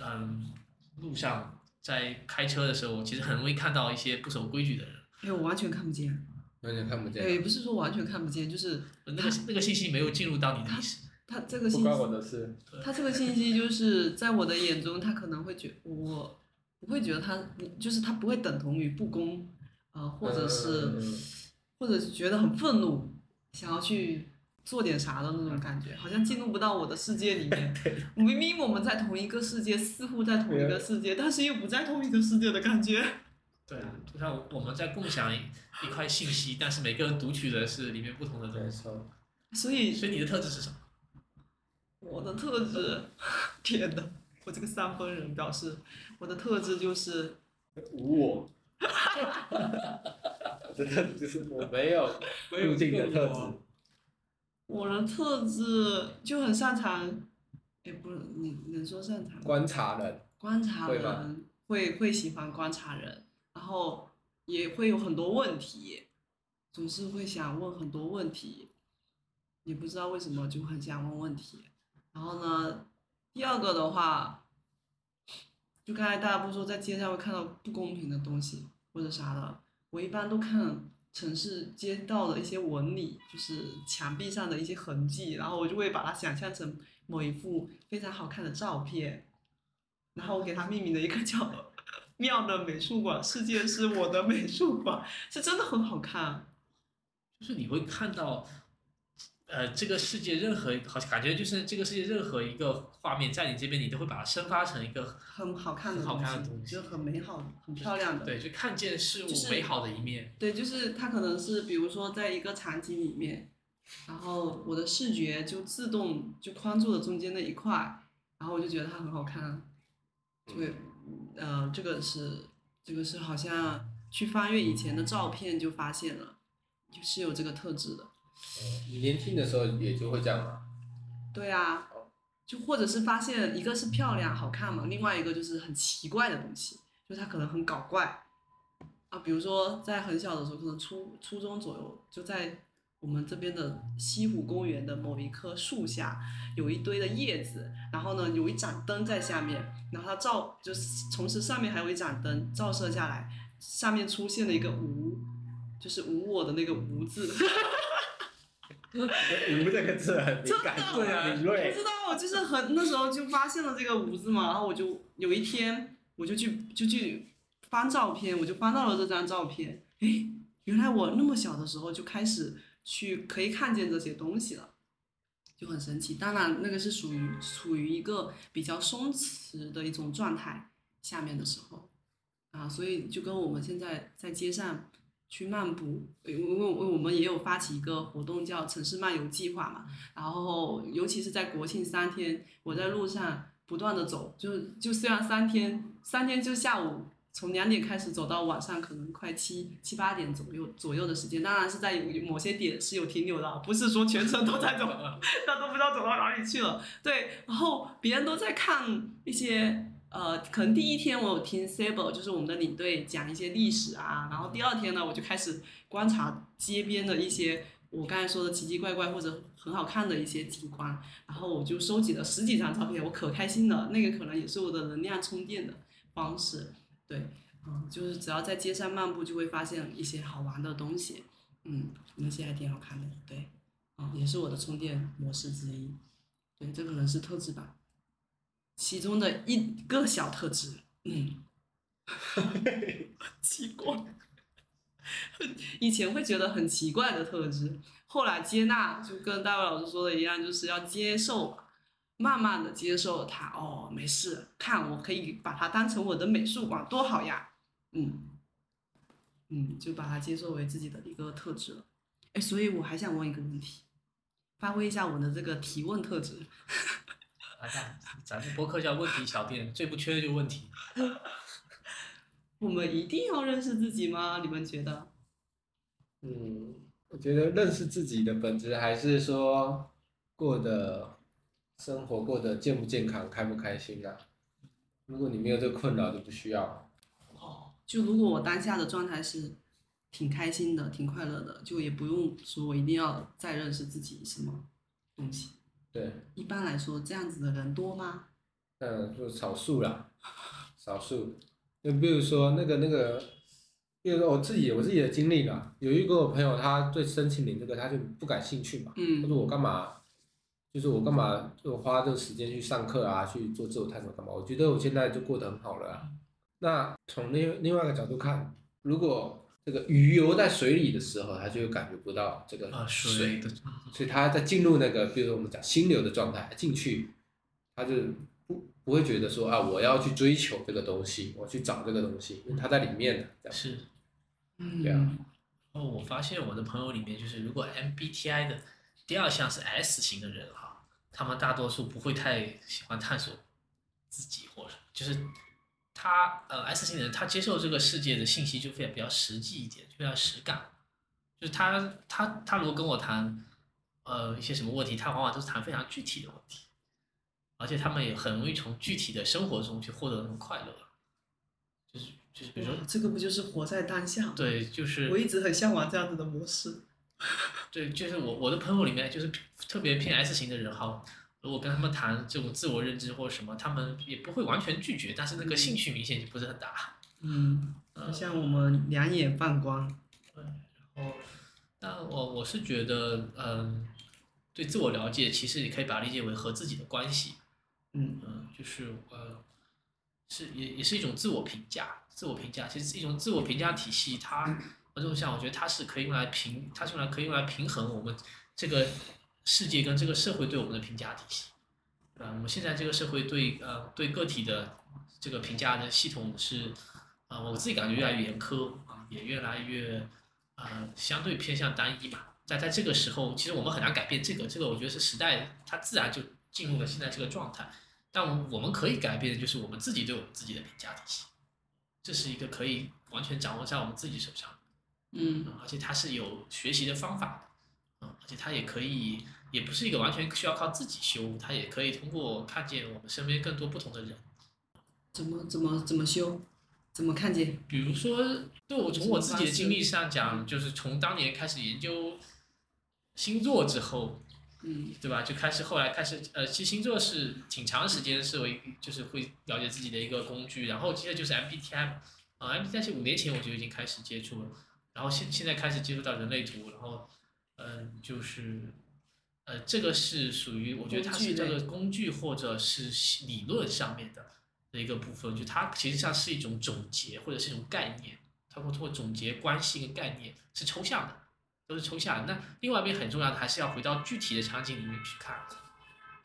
嗯路上在开车的时候，其实很容易看到一些不守规矩的人，哎，我完全看不见。完全看不见哎，，也不是说完全看不见，就是那个那个信息没有进入到你的意识。他这个信息不关我的事。他这个信息就是在我的眼中，他可能会觉我不会觉得他，就是他不会等同于不公，呃，或者是、嗯或者是觉得很愤怒，想要去做点啥的那种感觉，好像进入不到我的世界里面。明明我们在同一个世界，似乎在同一个世界，但是又不在同一个世界的感觉。对啊，就像我们在共享一一块信息，但是每个人读取的是里面不同的东西。所以所以你的特质是什么？我的特质，天呐，我这个三分人表示，我的特质就是无我，我的特质就是我没有固定的特质。我的特质就很擅长，也不能你能说擅长吗观察人，观察会吗人，会会喜欢观察人，然后也会有很多问题，总是会想问很多问题，也不知道为什么就很想问问题。然后呢，第二个的话，就刚才大家不是说在街上会看到不公平的东西或者啥的，我一般都看城市街道的一些纹理，就是墙壁上的一些痕迹，然后我就会把它想象成某一幅非常好看的照片，然后我给它命名了一个叫“ 妙的美术馆”，世界是我的美术馆，是真的很好看。就是你会看到，呃，这个世界任何好像感觉就是这个世界任何一个画面在你这边，你都会把它生发成一个很好看的很好看的东西，就很美好、很漂亮的。对，就看见事物美好的一面。对，就是它可能是比如说在一个场景里面，然后我的视觉就自动就框住了中间那一块，然后我就觉得它很好看，就会，呃，这个是这个是好像去翻阅以前的照片就发现了，就是有这个特质的。你年轻的时候也就会这样嘛？对啊，就或者是发现一个是漂亮好看嘛，另外一个就是很奇怪的东西，就它可能很搞怪啊。比如说在很小的时候，可能初初中左右，就在我们这边的西湖公园的某一棵树下，有一堆的叶子，然后呢有一盏灯在下面，然后它照就是同时上面还有一盏灯照射下来，上面出现了一个无，就是无我的那个无字。无这个字很敏感，真的对啊，敏锐不。知道，我就是很那时候就发现了这个五字嘛，然后我就有一天我就去就去翻照片，我就翻到了这张照片，诶，原来我那么小的时候就开始去可以看见这些东西了，就很神奇。当然，那个是属于处于一个比较松弛的一种状态下面的时候啊，所以就跟我们现在在街上。去漫步，因为为我们也有发起一个活动叫城市漫游计划嘛，然后尤其是在国庆三天，我在路上不断的走，就就虽然三天三天就下午从两点开始走到晚上可能快七七八点左右左右的时间，当然是在某些点是有停留的，不是说全程都在走，他都不知道走到哪里去了。对，然后别人都在看一些。呃，可能第一天我有听 Sable，就是我们的领队讲一些历史啊，然后第二天呢，我就开始观察街边的一些我刚才说的奇奇怪怪或者很好看的一些景观，然后我就收集了十几张照片，我可开心了，那个可能也是我的能量充电的方式，对，嗯，就是只要在街上漫步，就会发现一些好玩的东西，嗯，那些还挺好看的，对，嗯、也是我的充电模式之一，对，这可能是特质吧。其中的一个小特质，嗯，奇怪，以前会觉得很奇怪的特质，后来接纳，就跟大卫老师说的一样，就是要接受，慢慢的接受它。哦，没事，看我可以把它当成我的美术馆，多好呀，嗯，嗯，就把它接受为自己的一个特质了。哎，所以我还想问一个问题，发挥一下我的这个提问特质。啊，咱 咱们播客叫问题小店，最不缺的就是问题。我们一定要认识自己吗？你们觉得？嗯，我觉得认识自己的本质还是说过的生活过得健不健康、开不开心啊。如果你没有这个困扰，就不需要。哦，就如果我当下的状态是挺开心的、挺快乐的，就也不用说我一定要再认识自己什么东西。对，一般来说，这样子的人多吗？嗯，就少数啦，少数。就比如说那个那个，比如说我自己我自己的经历吧，有一个我朋友他对申请领这个他就不感兴趣嘛，他嗯说我干嘛，就是我干嘛就花这个时间去上课啊，去做自我探索干嘛？我觉得我现在就过得很好了啊。那从另另外一个角度看，如果这个鱼游在水里的时候，它就感觉不到这个啊，水，的，所以它在进入那个，比如说我们讲心流的状态进去，它就不不会觉得说啊，我要去追求这个东西，我去找这个东西，因为它在里面的，这样是。嗯，对啊哦，我发现我的朋友里面，就是如果 MBTI 的第二项是 S 型的人哈，他们大多数不会太喜欢探索自己，或者就是他呃 S 型的人，他接受这个世界的信息就非常比较实际一点，就非常实感。就是他他他如果跟我谈呃一些什么问题，他往往都是谈非常具体的问题，而且他们也很容易从具体的生活中去获得那种快乐。就是就是比如说，这个不就是活在当下吗？对，就是我一直很向往这样子的模式。对，就是我我的朋友里面，就是特别偏 S 型的人哈，如果跟他们谈这种自我认知或者什么，他们也不会完全拒绝，但是那个兴趣明显就不是很大。嗯，好像我们两眼放光。对然后，那我我是觉得，嗯，对自我了解，其实你可以把它理解为和自己的关系，嗯嗯，就是呃，是也也是一种自我评价，自我评价其实是一种自我评价体系，它某种上我觉得它是可以用来平，它是用来可以用来平衡我们这个世界跟这个社会对我们的评价体系，对吧？我们现在这个社会对呃对个体的这个评价的系统是，啊、我自己感觉越来越严苛啊，也越来越呃相对偏向单一嘛。在在这个时候，其实我们很难改变这个，这个我觉得是时代它自然就进入了现在这个状态。但我们可以改变的就是我们自己对我们自己的评价体系，这是一个可以完全掌握在我们自己手上。嗯嗯而且它是有学习的方法的，嗯，而且它也可以，也不是一个完全需要靠自己修，它也可以通过看见我们身边更多不同的人，怎么怎么怎么修？怎么看见？比如说，对我从我自己的经历上讲，就是从当年开始研究星座之后，嗯对吧？就开始后来开始，呃，其实星座是挺长时间是为就是会了解自己的一个工具，然后接着就是 MBTI 嘛，啊、m b t i 是五年前我就已经开始接触了，然后现现在开始接触到人类图，然后，嗯、就是，呃，这个是属于我觉得它是这个工具或者是理论上面的的一个部分，就它其实上是一种总结或者是一种概念，它会通过总结关系跟概念是抽象的。都是抽象的。那另外一边很重要的还是要回到具体的场景里面去看。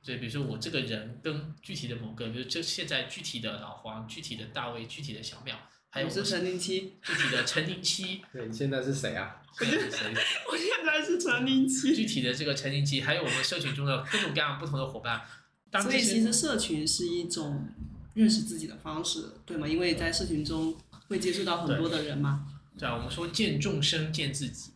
对，比如说我这个人跟具体的某个，比如这现在具体的老黄、具体的大卫、具体的小妙，还有我我是陈林七，具体的陈宁期，对，你现在是谁啊？具体的谁 我现在是陈林七。具体的这个陈宁期，还有我们社群中的各种各样不同的伙伴。当所以其实社群是一种认识自己的方式，对吗？因为在社群中会接触到很多的人嘛。对啊，我们说见众生见自己。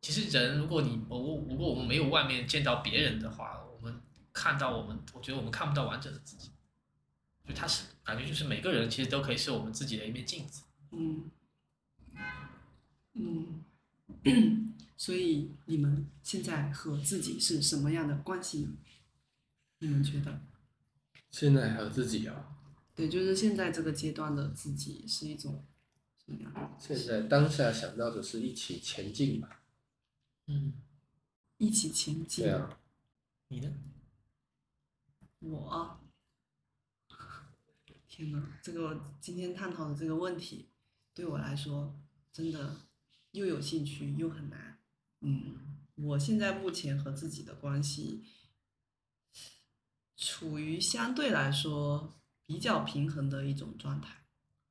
其实人，如果你我如果我们没有外面见到别人的话，我们看到我们，我觉得我们看不到完整的自己。就他是感觉就是每个人其实都可以是我们自己的一面镜子。嗯嗯，所以你们现在和自己是什么样的关系呢？你们觉得？现在还有自己啊？对，就是现在这个阶段的自己是一种什么样的？现在当下想到的是一起前进吧？嗯，一起前进。对啊，你呢？我，天呐，这个今天探讨的这个问题，对我来说真的又有兴趣又很难。嗯，我现在目前和自己的关系处于相对来说比较平衡的一种状态，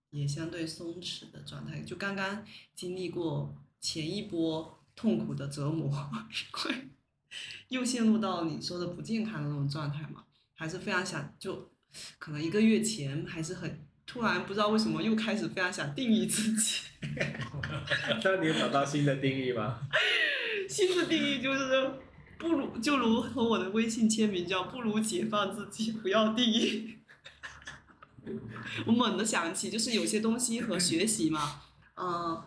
也相对松弛的状态。就刚刚经历过前一波痛苦的折磨，会 又陷入到你说的不健康的那种状态嘛？还是非常想就，可能一个月前还是很突然不知道为什么又开始非常想定义自己。那你有找到新的定义吗？新的定义就是不如就如和我的微信签名叫不如解放自己，不要定义。我猛地想起，就是有些东西和学习嘛，嗯、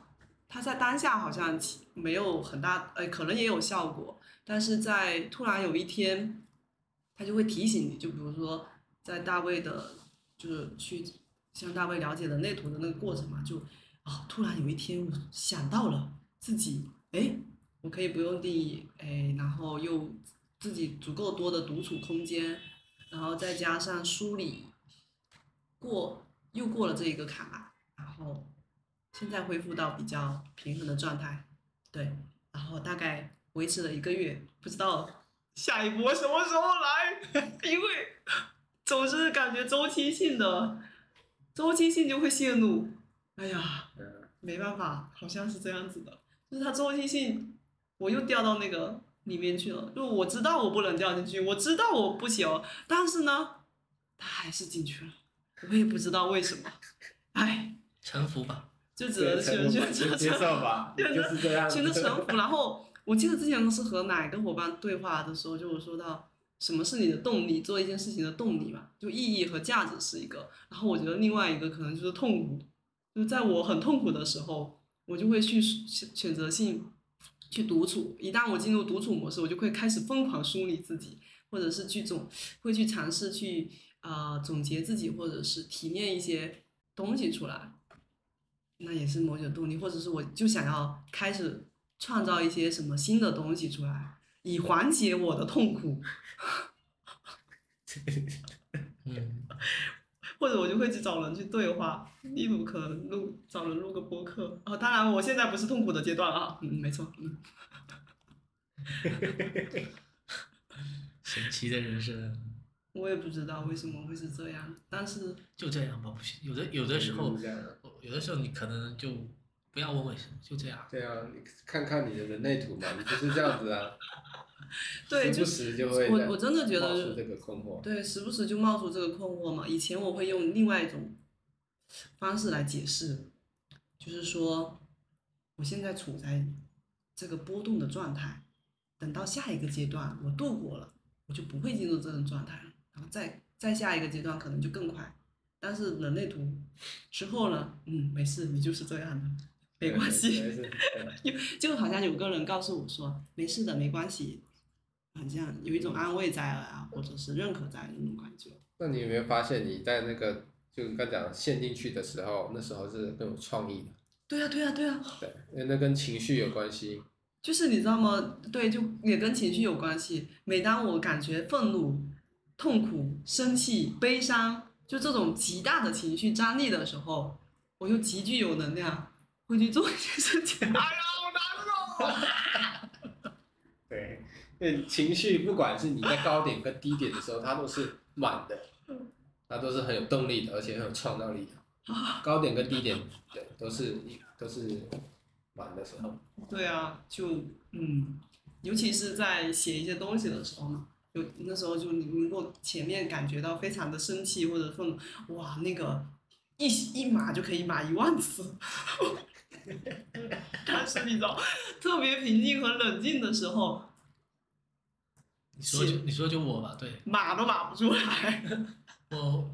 它在当下好像起没有很大，呃，可能也有效果，但是在突然有一天，它就会提醒你，就比如说在大卫的，就是去向大卫了解人类图的那个过程嘛，就啊、突然有一天我想到了自己，哎，我可以不用定义，哎，然后又自己足够多的独处空间，然后再加上梳理过，又过了这一个坎嘛，然后现在恢复到比较平衡的状态，对，然后大概维持了一个月，不知道下一波什么时候来，因为总是感觉周期性的，周期性就会陷入，哎呀，没办法，好像是这样子的，就是它周期性，我又掉到那个里面去了，就我知道我不能掉进去，我知道我不行，但是呢，它还是进去了，我也不知道为什么，哎，臣服吧。就只能选选择接受吧，选择就是这样。选择臣服。然后我记得之前是和哪个伙伴对话的时候，就我说到什么是你的动力，做一件事情的动力嘛，就意义和价值是一个。然后我觉得另外一个可能就是痛苦，就是在我很痛苦的时候，我就会去选选择性去独处。一旦我进入独处模式，我就会开始疯狂梳理自己，或者是去总会去尝试去呃总结自己，或者是提炼一些东西出来。那也是某种动力，或者是我就想要开始创造一些什么新的东西出来，以缓解我的痛苦，嗯，或者我就会去找人去对话，例如可能录找人录个播客。哦，当然我现在不是痛苦的阶段啊，嗯，没错，嗯，神奇的人生我也不知道为什么会是这样，但是就这样吧，不行。有的有的时候有的时候你可能就不要问为什么，就这样。对啊，你看看你的人类图嘛，你就是这样子啊。对，就时不时就会我我真的觉冒出得这个困惑。对，时不时就冒出这个困惑嘛。以前我会用另外一种方式来解释，就是说，我现在处在这个波动的状态，等到下一个阶段我度过了，我就不会进入这种状态了，然后再再下一个阶段可能就更快。但是人类图之后呢，嗯，没事，你就是这样的，没关系。对对 对就好像有个人告诉我说，没事的，没关系，好像有一种安慰在啊，或者是认可在的那种感觉。那你有没有发现你在那个就刚讲陷进去的时候，那时候是更有创意的？对啊、对啊、对啊、对，因为那跟情绪有关系。就是你知道吗？对，就也跟情绪有关系。每当我感觉愤怒、痛苦、生气、悲伤，就这种极大的情绪张力的时候，我就极具有能量，会去做一些事情。哎呀，好难哦！对，那情绪不管是你在高点跟低点的时候，它都是满的，它都是很有动力的，而且很有创造力的。高点跟低点，对，都是都是满的时候。对啊，就嗯，尤其是在写一些东西的时候嘛，就那时候就你能够前面感觉到非常的生气或者愤怒，哇，那个一一码就可以码一万次。但是你知道，特别平静和冷静的时候，你说就你说就我吧，对码都码不出来。我，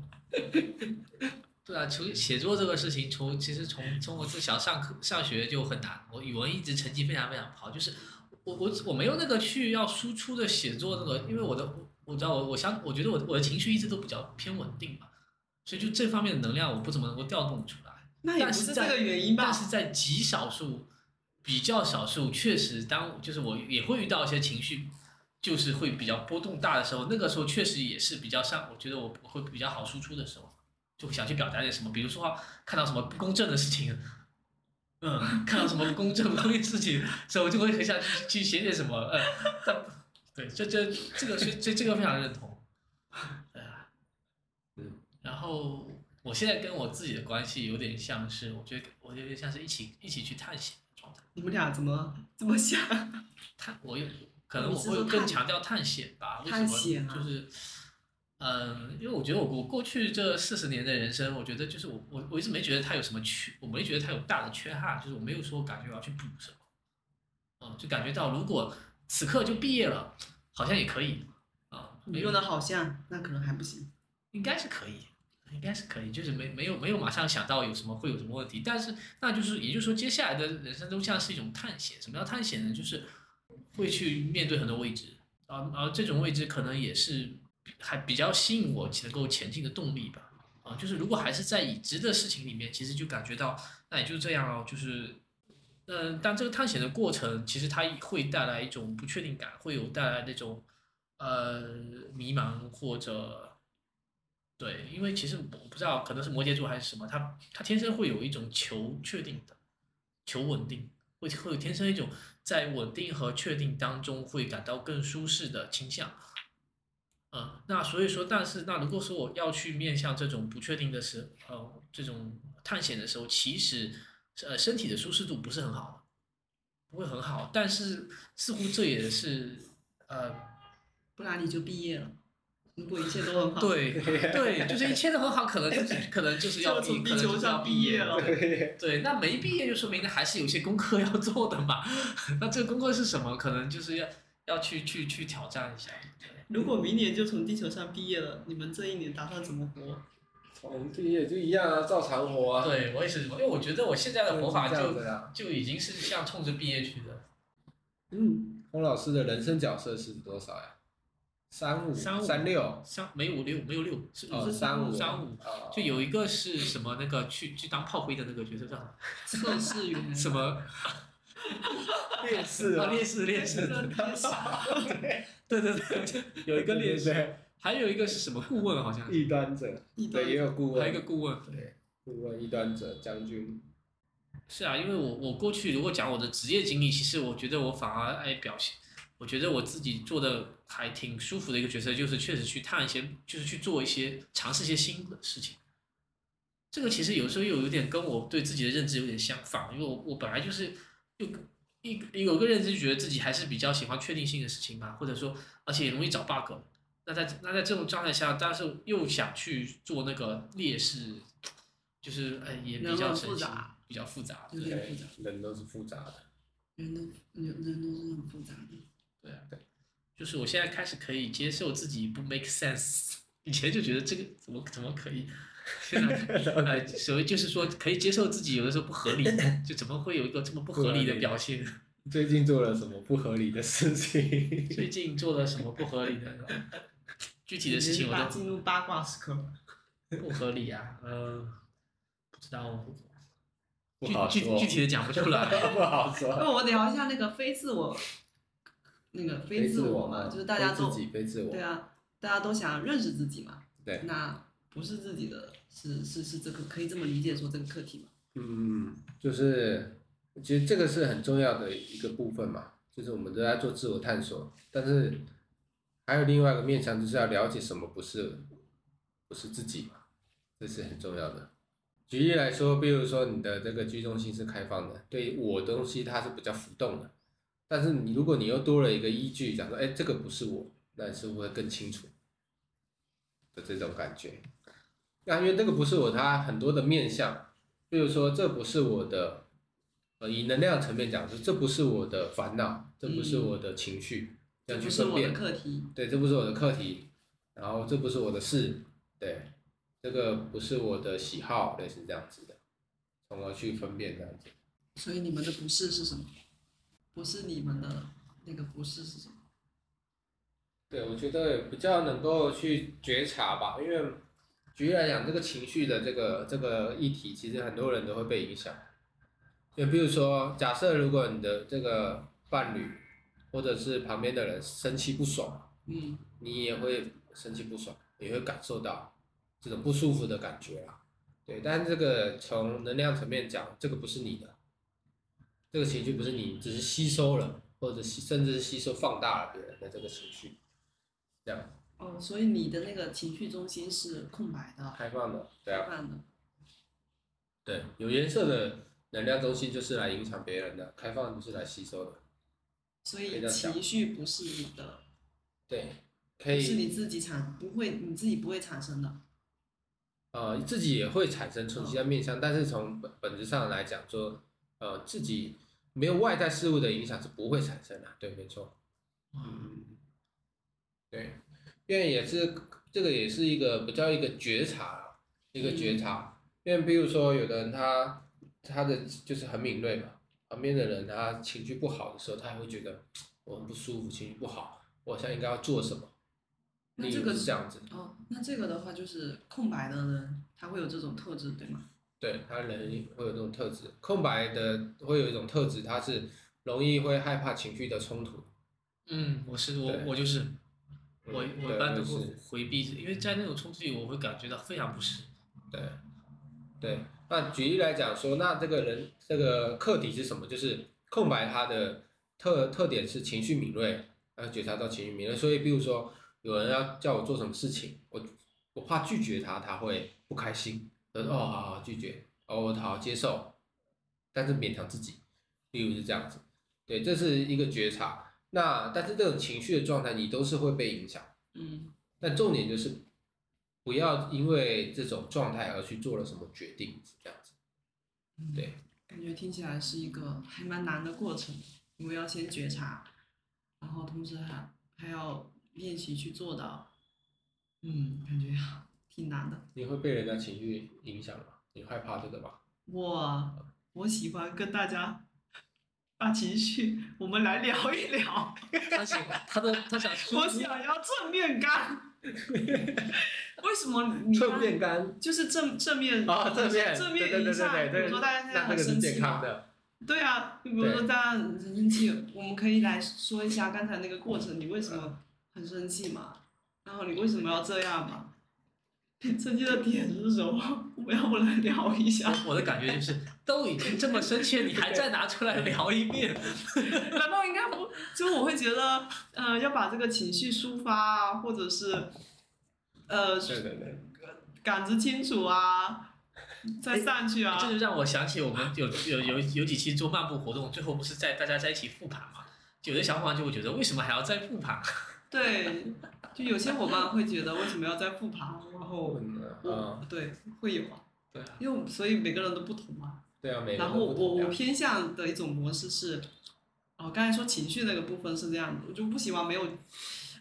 对啊，从写作这个事情，从其实从从我自小上课上学就很难，我语文一直成绩非常非常不好，就是我我我没有那个去要输出的写作那个，因为我的我我知道我我想我觉得我我的情绪一直都比较偏稳定嘛，所以就这方面的能量我不怎么能够调动出来。那也不但是这个原因吧但？是在极少数、比较少数，确实当就是我也会遇到一些情绪，就是会比较波动大的时候，那个时候确实也是比较上，我觉得我会比较好输出的时候，就会想去表达点什么，比如说看到什么不公正的事情。嗯，看到什么不公正不公义的事情，所以我就会很想去去写点什么，呃，但对，这这这个是这这个非常认同，对啊，嗯，然后我现在跟我自己的关系有点像是，我觉得我觉得像是一起一起去探险的状态。你们俩怎么这么像？探，我有可能我会更强调探险吧？为什探么？就是，嗯，因为我觉得我我过去这四十年的人生，我觉得就是我我我一直没觉得它有什么缺，我没觉得它有大的缺憾，就是我没有说感觉我要去补什么，嗯，就感觉到如果此刻就毕业了，好像也可以，啊、没用的好像，那可能还不行。应该是可以，应该是可以，就是没没有没有马上想到有什么会有什么问题，但是那就是也就是说，接下来的人生都像是一种探险。什么叫探险呢？就是会去面对很多未知，啊，而这种未知可能也是还比较吸引我能够前进的动力吧。啊，就是如果还是在已知的事情里面，其实就感觉到那也就这样哦，就是。嗯，但这个探险的过程，其实它会带来一种不确定感，会有带来那种呃迷茫或者对，因为其实我不知道，可能是摩羯座还是什么，他他天生会有一种求确定的，求稳定，会会有天生一种在稳定和确定当中会感到更舒适的倾向。嗯，那所以说，但是那如果说我要去面向这种不确定的时，呃，这种探险的时候，其实呃身体的舒适度不是很好，不会很好，但是似乎这也是呃不然你就毕业了，如果一切都很好，对 对，就是一切都很好，可能就是可能就是要从，地球上毕业了。对，对，那没毕业就说明还是有些功课要做的嘛。那这个功课是什么？可能就是要要去去去挑战一下。如果明年就从地球上毕业了，你们这一年打算怎么活？从毕业就一样啊，照常活啊。对，我也是，因为我觉得我现在的活法就啊。就已经是像冲着毕业去的。嗯，洪老师的人生角色是多少呀？三五三五三六。三没有六，没有六，是哦，是三五三五。哦。就有一个是什么那个去去当炮灰的那个角色叫什么？测试员。什么？烈士啊，啊，烈士烈士。对对对，有一个烈士，还有一个是什么顾问好像，异端者，对，也有顾问，还有一个顾问。对，顾问异端者将军，是啊，因为我我过去如果讲我的职业经历，其实我觉得我反而爱表现，我觉得我自己做的还挺舒服的一个角色，就是确实去探一些，就是去做一些尝试一些新的事情。这个其实有时候又有点跟我对自己的认知有点相反，因为我我本来就是又一有个认知，觉得自己还是比较喜欢确定性的事情吧，或者说而且也容易找 bug。那在那在这种状态下，但是又想去做那个劣势，就是哎也比较神奇复杂，比较复杂。对人都是复杂的，人都人人都是很复杂的。对啊，对，就是我现在开始可以接受自己不 make sense，以前就觉得这个怎么怎么可以，现在 呃，所谓就是说可以接受自己有的时候不合理，就怎么会有一个这么不合理的表现？最近做了什么不合理的事情？最近做了什么不合理的？具体的事情我八都进入八卦时刻。不合理啊，嗯、不知道，不具好说，具具体的讲不出来。不好说。那我聊一下那个非自我，那个非自我嘛，就是大家都自己非自我，对啊，大家都想认识自己嘛。对那不是自己的，是是是这个可以这么理解说这个课题嘛？嗯，就是其实这个是很重要的一个部分嘛，就是我们都在做自我探索，但是还有另外一个面向，就是要了解什么不是不是自己嘛，这是很重要的。举例来说，比如说你的这个居中心是开放的，对我东西它是比较浮动的，但是你如果你又多了一个依据，讲说，哎，这个不是我，那你是不是会更清楚的这种感觉？那因为这个不是我，它很多的面相。比如说，这不是我的，呃，以能量层面讲，是这不是我的烦恼，这不是我的情绪，这这样去不是我的分辨。课题。对，这不是我的课题，然后这不是我的事，对，这个不是我的喜好，类似这样子的，从而去分辨这样子。所以你们的不是是什么？不是你们的那个不是是什么？对，我觉得比较能够去觉察吧，因为举例来讲，这个情绪的这个这个议题，其实很多人都会被影响。就比如说，假设如果你的这个伴侣或者是旁边的人生气不爽，嗯，你也会生气不爽，也会感受到这种不舒服的感觉啊。对，但这个从能量层面讲，这个不是你的，这个情绪不是你，只是吸收了，或者吸甚至是吸收放大了别人的这个情绪，这样哦，所以你的那个情绪中心是空白的，开放的，对啊，开放的。对，有颜色的能量中心就是来影响别人的，开放就是来吸收的，所以情绪不是你的，对，可以不是你自己产，不会你自己不会产生的。呃，自己也会产生冲击的面向，但是从本本质上来讲说，呃，自己没有外在事物的影响是不会产生的，对，没错，嗯，对，因为也是这个也是一个比较一个觉察，一个觉察，因为比如说有的人他他的就是很敏锐嘛，旁边的人他情绪不好的时候，他也会觉得我很不舒服，情绪不好，我现在应该要做什么，那这个是这样子。哦，那这个的话就是空白的人，他会有这种特质，对吗？对他人会有这种特质，空白的会有一种特质，他是容易会害怕情绪的冲突。嗯，我是我我就是嗯我我对一般都会回避，因为在那种冲突里，我会感觉到非常不适。对，对。那举例来讲说，那这个人这个课题是什么？就是空白，他的特特点是情绪敏锐，要觉察到情绪敏锐。所以，比如说有人要叫我做什么事情，我我怕拒绝他，他会不开心。我说哦，好好拒绝，哦，我好接受，但是勉强自己。例如是这样子，对，这是一个觉察。那但是这种情绪的状态，你都是会被影响。嗯，但重点就是不要因为这种状态而去做了什么决定，是这样子。嗯对，感觉听起来是一个还蛮难的过程，因为要先觉察，然后同时还还要练习去做到，嗯，感觉挺难的。你会被人家情绪影响吗？你害怕这个吗？我我喜欢跟大家把情绪，我们来聊一聊。他喜欢他的他想说 我想要正面干。为什么你正面干就是正正面啊，正面正面影响？对对，比如说大家现在很生气嘛，对啊，比如说对大家很生气，我们可以来说一下刚才那个过程，你为什么很生气嘛？然后你为什么要这样嘛？生气的点是什么？我们要不来聊一下？我的感觉就是，都已经这么生气了，你还再拿出来聊一遍，难道应该不？就我会觉得，呃，要把这个情绪抒发啊，或者是，呃，对对对，感知清楚啊，再上去啊。这就让我想起我们有有有有几期做漫步活动，最后不是在大家在一起复盘嘛？有的小伙伴就会觉得，为什么还要再复盘？对，就有些伙伴会觉得为什么要再复盘，然后嗯对会有啊，对啊，因为所以每个人都不同嘛。对啊，每个然后我人都不同样我偏向的一种模式是，哦，刚才说情绪那个部分是这样的，我就不喜欢没有，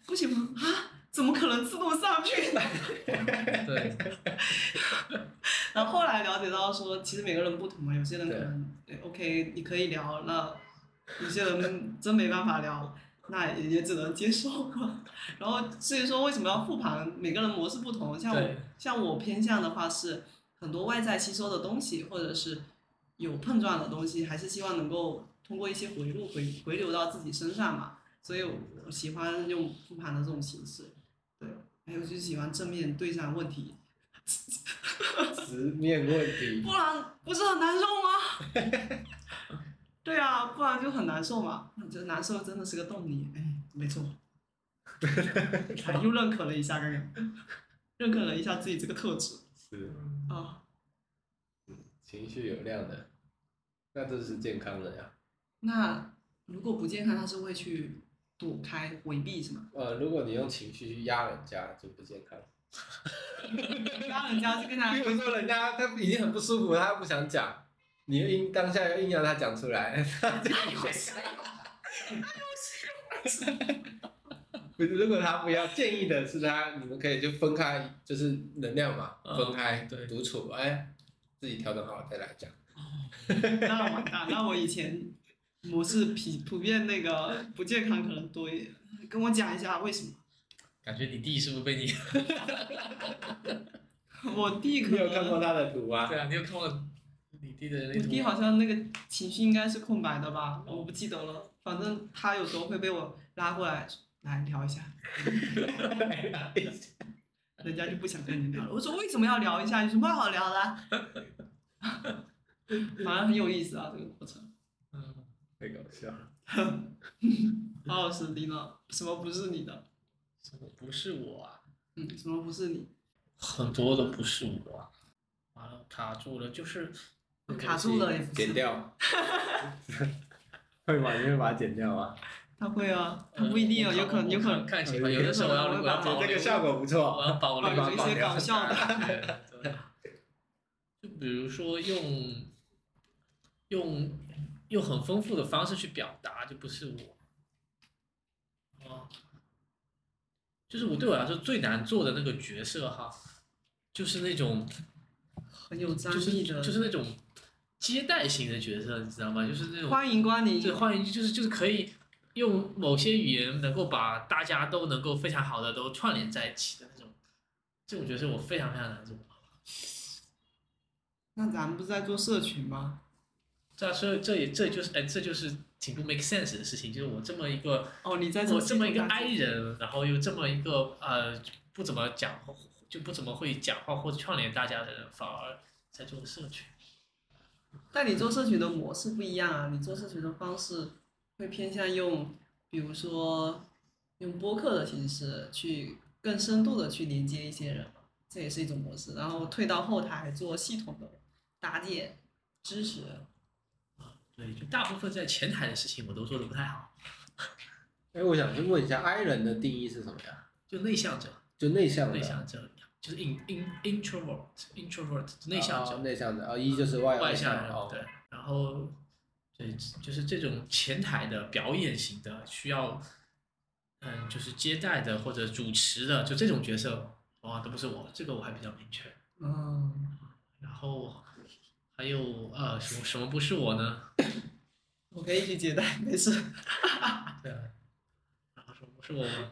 不喜欢啊，怎么可能自动上去呢？对，然后后来了解到说，其实每个人不同嘛，有些人可能对 OK 你可以聊，那有些人真没办法聊，那也也只能接受了。然后至于说为什么要复盘，每个人模式不同，像我像我偏向的话是很多外在吸收的东西，或者是有碰撞的东西，还是希望能够通过一些回路回回流到自己身上嘛。所以我喜欢用复盘的这种形式，对，还有就是喜欢正面对上问题。直面问题，不然不是很难受吗？对啊，不然就很难受嘛。我觉得难受真的是个动力，哎，没错。哎又认可了一下刚刚，认可了一下自己这个特质是啊。情绪有量的，那这是健康的呀。那如果不健康，他是会去躲开、回避是吗？呃，如果你用情绪去压人家，就不健康。压人家是跟他比如说人家他已经很不舒服，他不想讲，你硬当下要硬要他讲出来，他就不是，如果他不要，建议的是他，你们可以就分开，就是能量嘛，嗯分开对独处，哎，自己调整好再来讲。那完蛋，那我以前模式普普遍那个不健康可能多一点，跟我讲一下为什么？感觉你弟是不是被你？我弟可你有看过他的图啊？对啊，你有看过你弟的那？我弟好像那个情绪应该是空白的吧，我不记得了。反正他有时候会被我拉过来来聊一下，人家就不想跟你聊了。我说为什么要聊一下？有什么好聊的啊？反正很有意思啊，这个过程。嗯，太搞笑了。好老师，你呢？什么不是你的？什么不是我啊？嗯，什么不是你？很多都不是我啊，完了卡住了，就是卡住了也不是。剪掉。会吗？你会把它剪掉吗？他会啊，他不一定啊，呃有可能，有可能。看情况，有的时候我要我要保留这个效果不错。我要保留一些搞笑的。就比如说用用用很丰富的方式去表达，就不是我。哦，就是我对我来说最难做的那个角色哈，就是那种很有张就是力的，就是那种接待型的角色，你知道吗？就是那种欢迎光临。对，欢迎就是就是可以用某些语言能够把大家都能够非常好的都串联在一起的那种，这种角色我非常非常难做。那咱们不是在做社群吗？这所以这也这就是哎，这就是挺不 make sense 的事情，就是我这么一个哦，你在做我这么一个 I 人，然后又这么一个呃不怎么讲就不怎么会讲话或者串联大家的人，反而在做社群。但你做社群的模式不一样啊，你做社群的方式会偏向用，比如说用播客的形式去更深度的去连接一些人嘛，这也是一种模式。然后退到后台做系统的搭建、支持。啊对，就大部分在前台的事情我都做的不太好，哎，我想去问一下，I 人的定义是什么呀？就内向者。就内向的内向者，就是 in in introvert introvert 内向者，哦内向的，哦，一就是外外向人哦，对，然后对，就是这种前台的表演型的，需要嗯，就是接待的或者主持的，就这种角色，哇，都不是我，这个我还比较明确。嗯，然后还有呃，什么什么不是我呢？我可以一起接待，没事。对啊，然后什么不是我呢？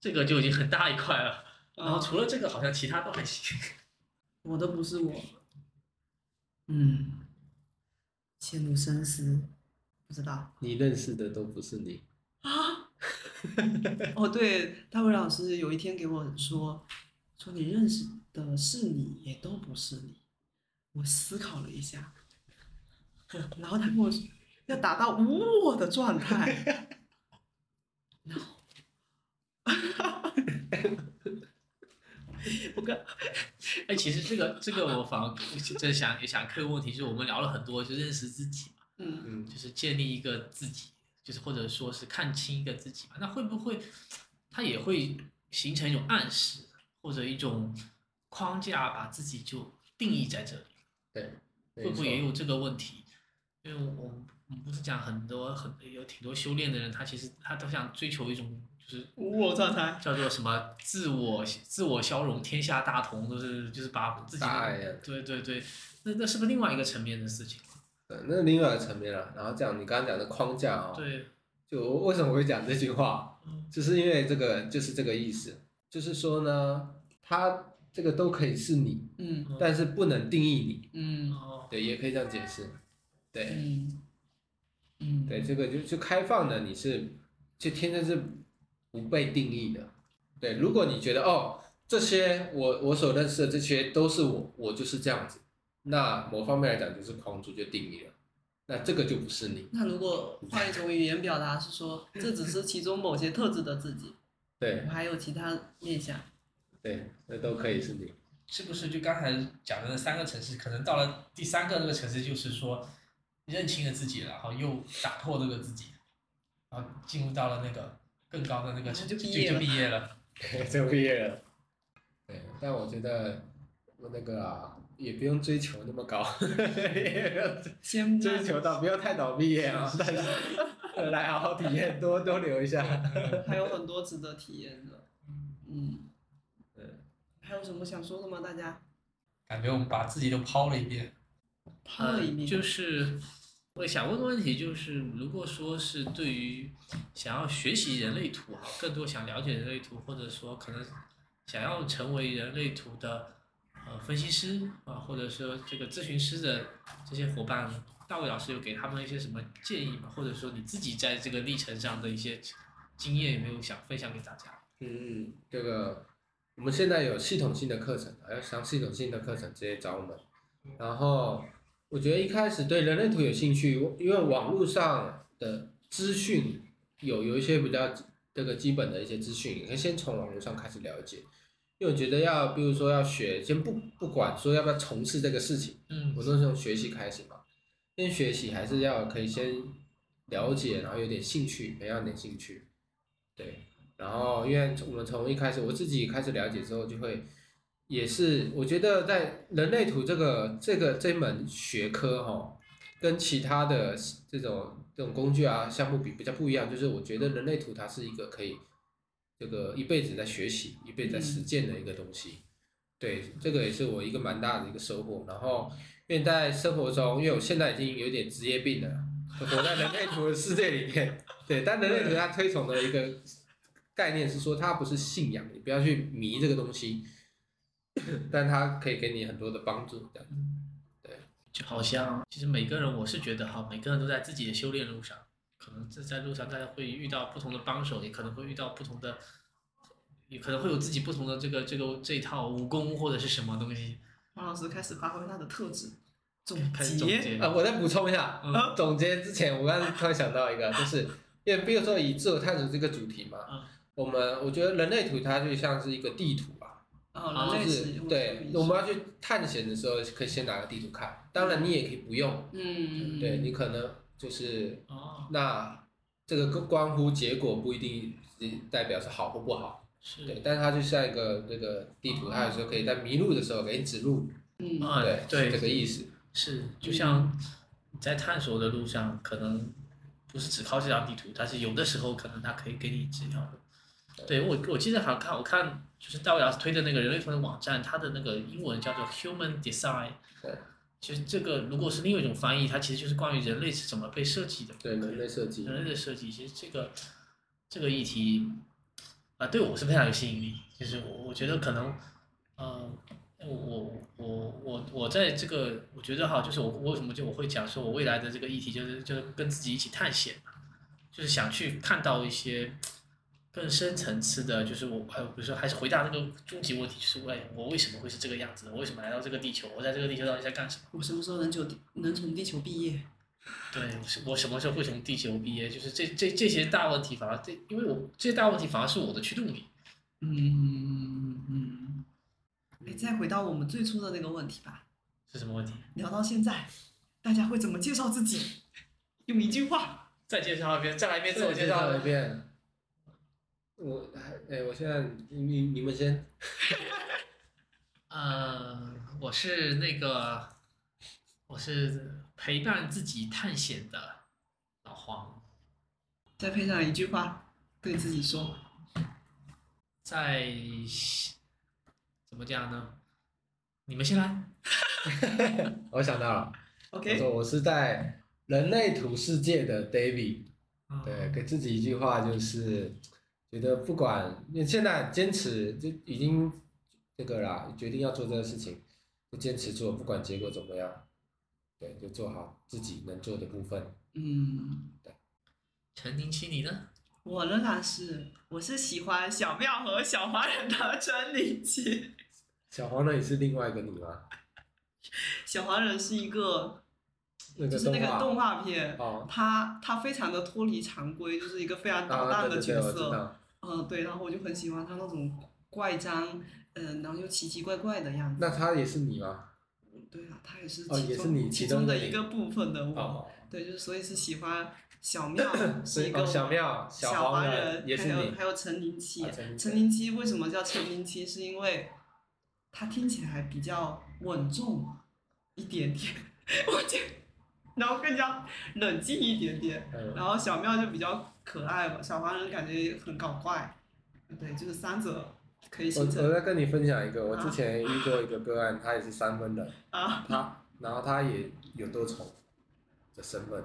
这个就已经很大一块了。然后除了这个，好像其他都还行。我的不是我。嗯，陷入深思，不知道你认识的都不是你，啊。哦，对，大卫老师有一天给我说，说你认识的是你，也都不是你。我思考了一下，然后他跟我说要达到无我的状态。然后，我刚哎，其实这个这个我反而在想也想客问题，就是我们聊了很多，就认识自己嘛，嗯嗯，就是建立一个自己，就是或者说是看清一个自己嘛。那会不会它也会形成一种暗示，或者一种框架，把自己就定义在这里？对，会不会也有这个问题？因为我们我们不是讲很多很有挺多修炼的人，他其实他都想追求一种就是无我状态。叫做什么自我自我消融天下大同，都是就是把自己对对对，那那是不是另外一个层面的事情？对，那是另外一个层面了。然后讲你刚刚讲的框架哦，对，就我为什么会讲这句话，嗯。就是因为这个就是这个意思，就是说呢，它这个都可以是你，嗯。但是不能定义你，嗯。哦，对，也可以这样解释，对。嗯。嗯，对，这个就就开放的，你是就天生是不被定义的。对，如果你觉得哦，这些我我所认识的这些都是我，我就是这样子，那某方面来讲就是框住就定义了，那这个就不是你。那如果换一种语言表达是说，这只是其中某些特质的自己，对我还有其他面相。对，那都可以是你。是不是就刚才讲的那三个城市，可能到了第三个那个城市，就是说认清了自己，然后又打破这个自己，然后进入到了那个更高的那个就就毕业了就毕业了。就毕业了。对，但我觉得我那个啊，也不用追求那么高，先 追求到不要太早毕业啊，但是来好好体验，多多留一下。还有很多值得体验的。嗯，嗯，还有什么想说的吗？大家感觉我们把自己都抛了一遍。抛了一遍，就是我想问的问题就是，如果说是对于想要学习人类图哈，更多想了解人类图，或者说可能想要成为人类图的呃分析师啊，或者说这个咨询师的这些伙伴，大卫老师有给他们一些什么建议吗？或者说你自己在这个历程上的一些经验有没有想分享给大家？嗯，这个我们现在有系统性的课程，要上系统性的课程直接找我们。然后我觉得一开始对人类图有兴趣，因为网络上的资讯有有一些比较这个基本的一些资讯，你可以先从网络上开始了解。因为我觉得要，比如说要学，先不不管说要不要从事这个事情，嗯我都是从学习开始嘛。先学习还是要可以先了解，然后有点兴趣，培养点兴趣，对。然后，因为我们从一开始我自己开始了解之后，就会也是我觉得在人类图这个这个这门学科哈、跟其他的这种这种工具啊项目比比较不一样，就是我觉得人类图它是一个可以这个一辈子在学习、一辈子在实践的一个东西。对，这个也是我一个蛮大的一个收获。然后，因为在生活中，因为我现在已经有点职业病了，就活在人类图的世界里面。对，但人类图它推崇的一个概念是说，它不是信仰，你不要去迷这个东西，但它可以给你很多的帮助。这样子，就好像其实每个人，我是觉得哈，每个人都在自己的修炼路上，可能这在路上大家会遇到不同的帮手，也可能会遇到不同的，也可能会有自己不同的这个这个这一套武功或者是什么东西，王老师开始发挥他的特质，总结。结。啊，我再补充一下，嗯总结之前，我刚刚突然想到一个，就是因为比如说以自我探索这个主题嘛，嗯我们我觉得人类图它就像是一个地图啊，哦，就是对，我们要去探险的时候，可以先拿个地图看。当然，你也可以不用，嗯，对你可能就是哦，那这个关乎结果不一定代表是好或不好，是对，但是它就像一个那个地图，它有时候可以在迷路的时候给你指路，嗯啊对，对这个意思。是，就像在探索的路上，可能不是只靠这张地图，但是有的时候可能它可以给你指条路。对我，我记得好像看，我看就是大卫老师推的那个人类图的网站，它的那个英文叫做 Human Design。对。其实这个如果是另外一种翻译，它其实就是关于人类是怎么被设计的。对，人类设计。人类的设计，其实这个这个议题啊、对我是非常有吸引力。就是我我觉得可能，呃，我我我我我在这个我觉得哈，就是我我为什么就我会讲说我未来的这个议题就是就是跟自己一起探险嘛，就是想去看到一些更深层次的，就是我还有比如说还是回答那个终极问题，就是哎我为什么会是这个样子的？我为什么来到这个地球？我在这个地球到底在干什么？我什么时候能就能从地球毕业？对，我什么时候会从地球毕业？就是这这这些大问题，反而这，因为我这些大问题反而是我的驱动力。嗯嗯。哎，再回到我们最初的那个问题吧。是什么问题？聊到现在，大家会怎么介绍自己？用一句话。再介绍一遍，再来一遍自我介绍绍一遍。我还哎，我现在你你你们先。呃，我是那个，我是陪伴自己探险的老黄，再配上一句话，对自己说。在怎么讲呢？你们先来。我想到了，我 OK。说我是在人类图世界的 David，对，给自己一句话就是，觉得不管你现在坚持就已经这个啦，决定要做这个事情，就坚持做，不管结果怎么样，对，就做好自己能做的部分。嗯，对陈宁七，你呢？我仍然是，我是喜欢小妙和小黄人的陈林奇。小黄人也是另外一个你吗？小黄人是一个，就是那个动画片，哦，他他非常的脱离常规，就是一个非常捣啊，蛋的角对对对，我知色。道。嗯，对，然后我就很喜欢他那种怪张，嗯，然后又奇奇怪怪的样子。那他也是你吗？对啊，他也是哦其中、也是你其其中的一个部分的我。哦，对，就是所以是喜欢小 妙是一个哦小妙小黄黄人，也是你还有还有陈林七啊陈林。七陈林七为什么叫陈林七？是因为他听起来比较稳重一点点，我觉得，然后更加冷静一点点。嗯然后小妙就比较可爱吧，小黄人感觉很搞怪。对，就是三者可以我我形成再跟你分享一个，我之前遇过一个个案，他也是三分的，啊，他然后他也有多重的身份，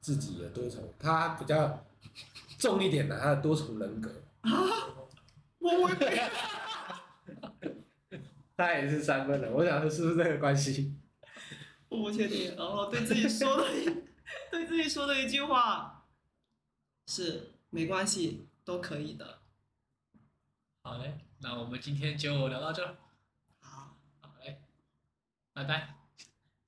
自己有多重，他比较重一点的，他的多重人格，啊我我 他也是三分的，我想说是不是这个关系？我不确定，然后对自己说的一 对自己说的一句话是没关系，都可以的。好嘞，那我们今天就聊到这儿。好，好嘞，拜拜。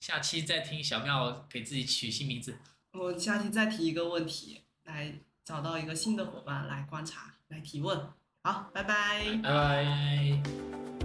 下期再听小妙给自己取新名字。我下期再提一个问题，来找到一个新的伙伴来观察，来提问。好，拜拜。拜拜。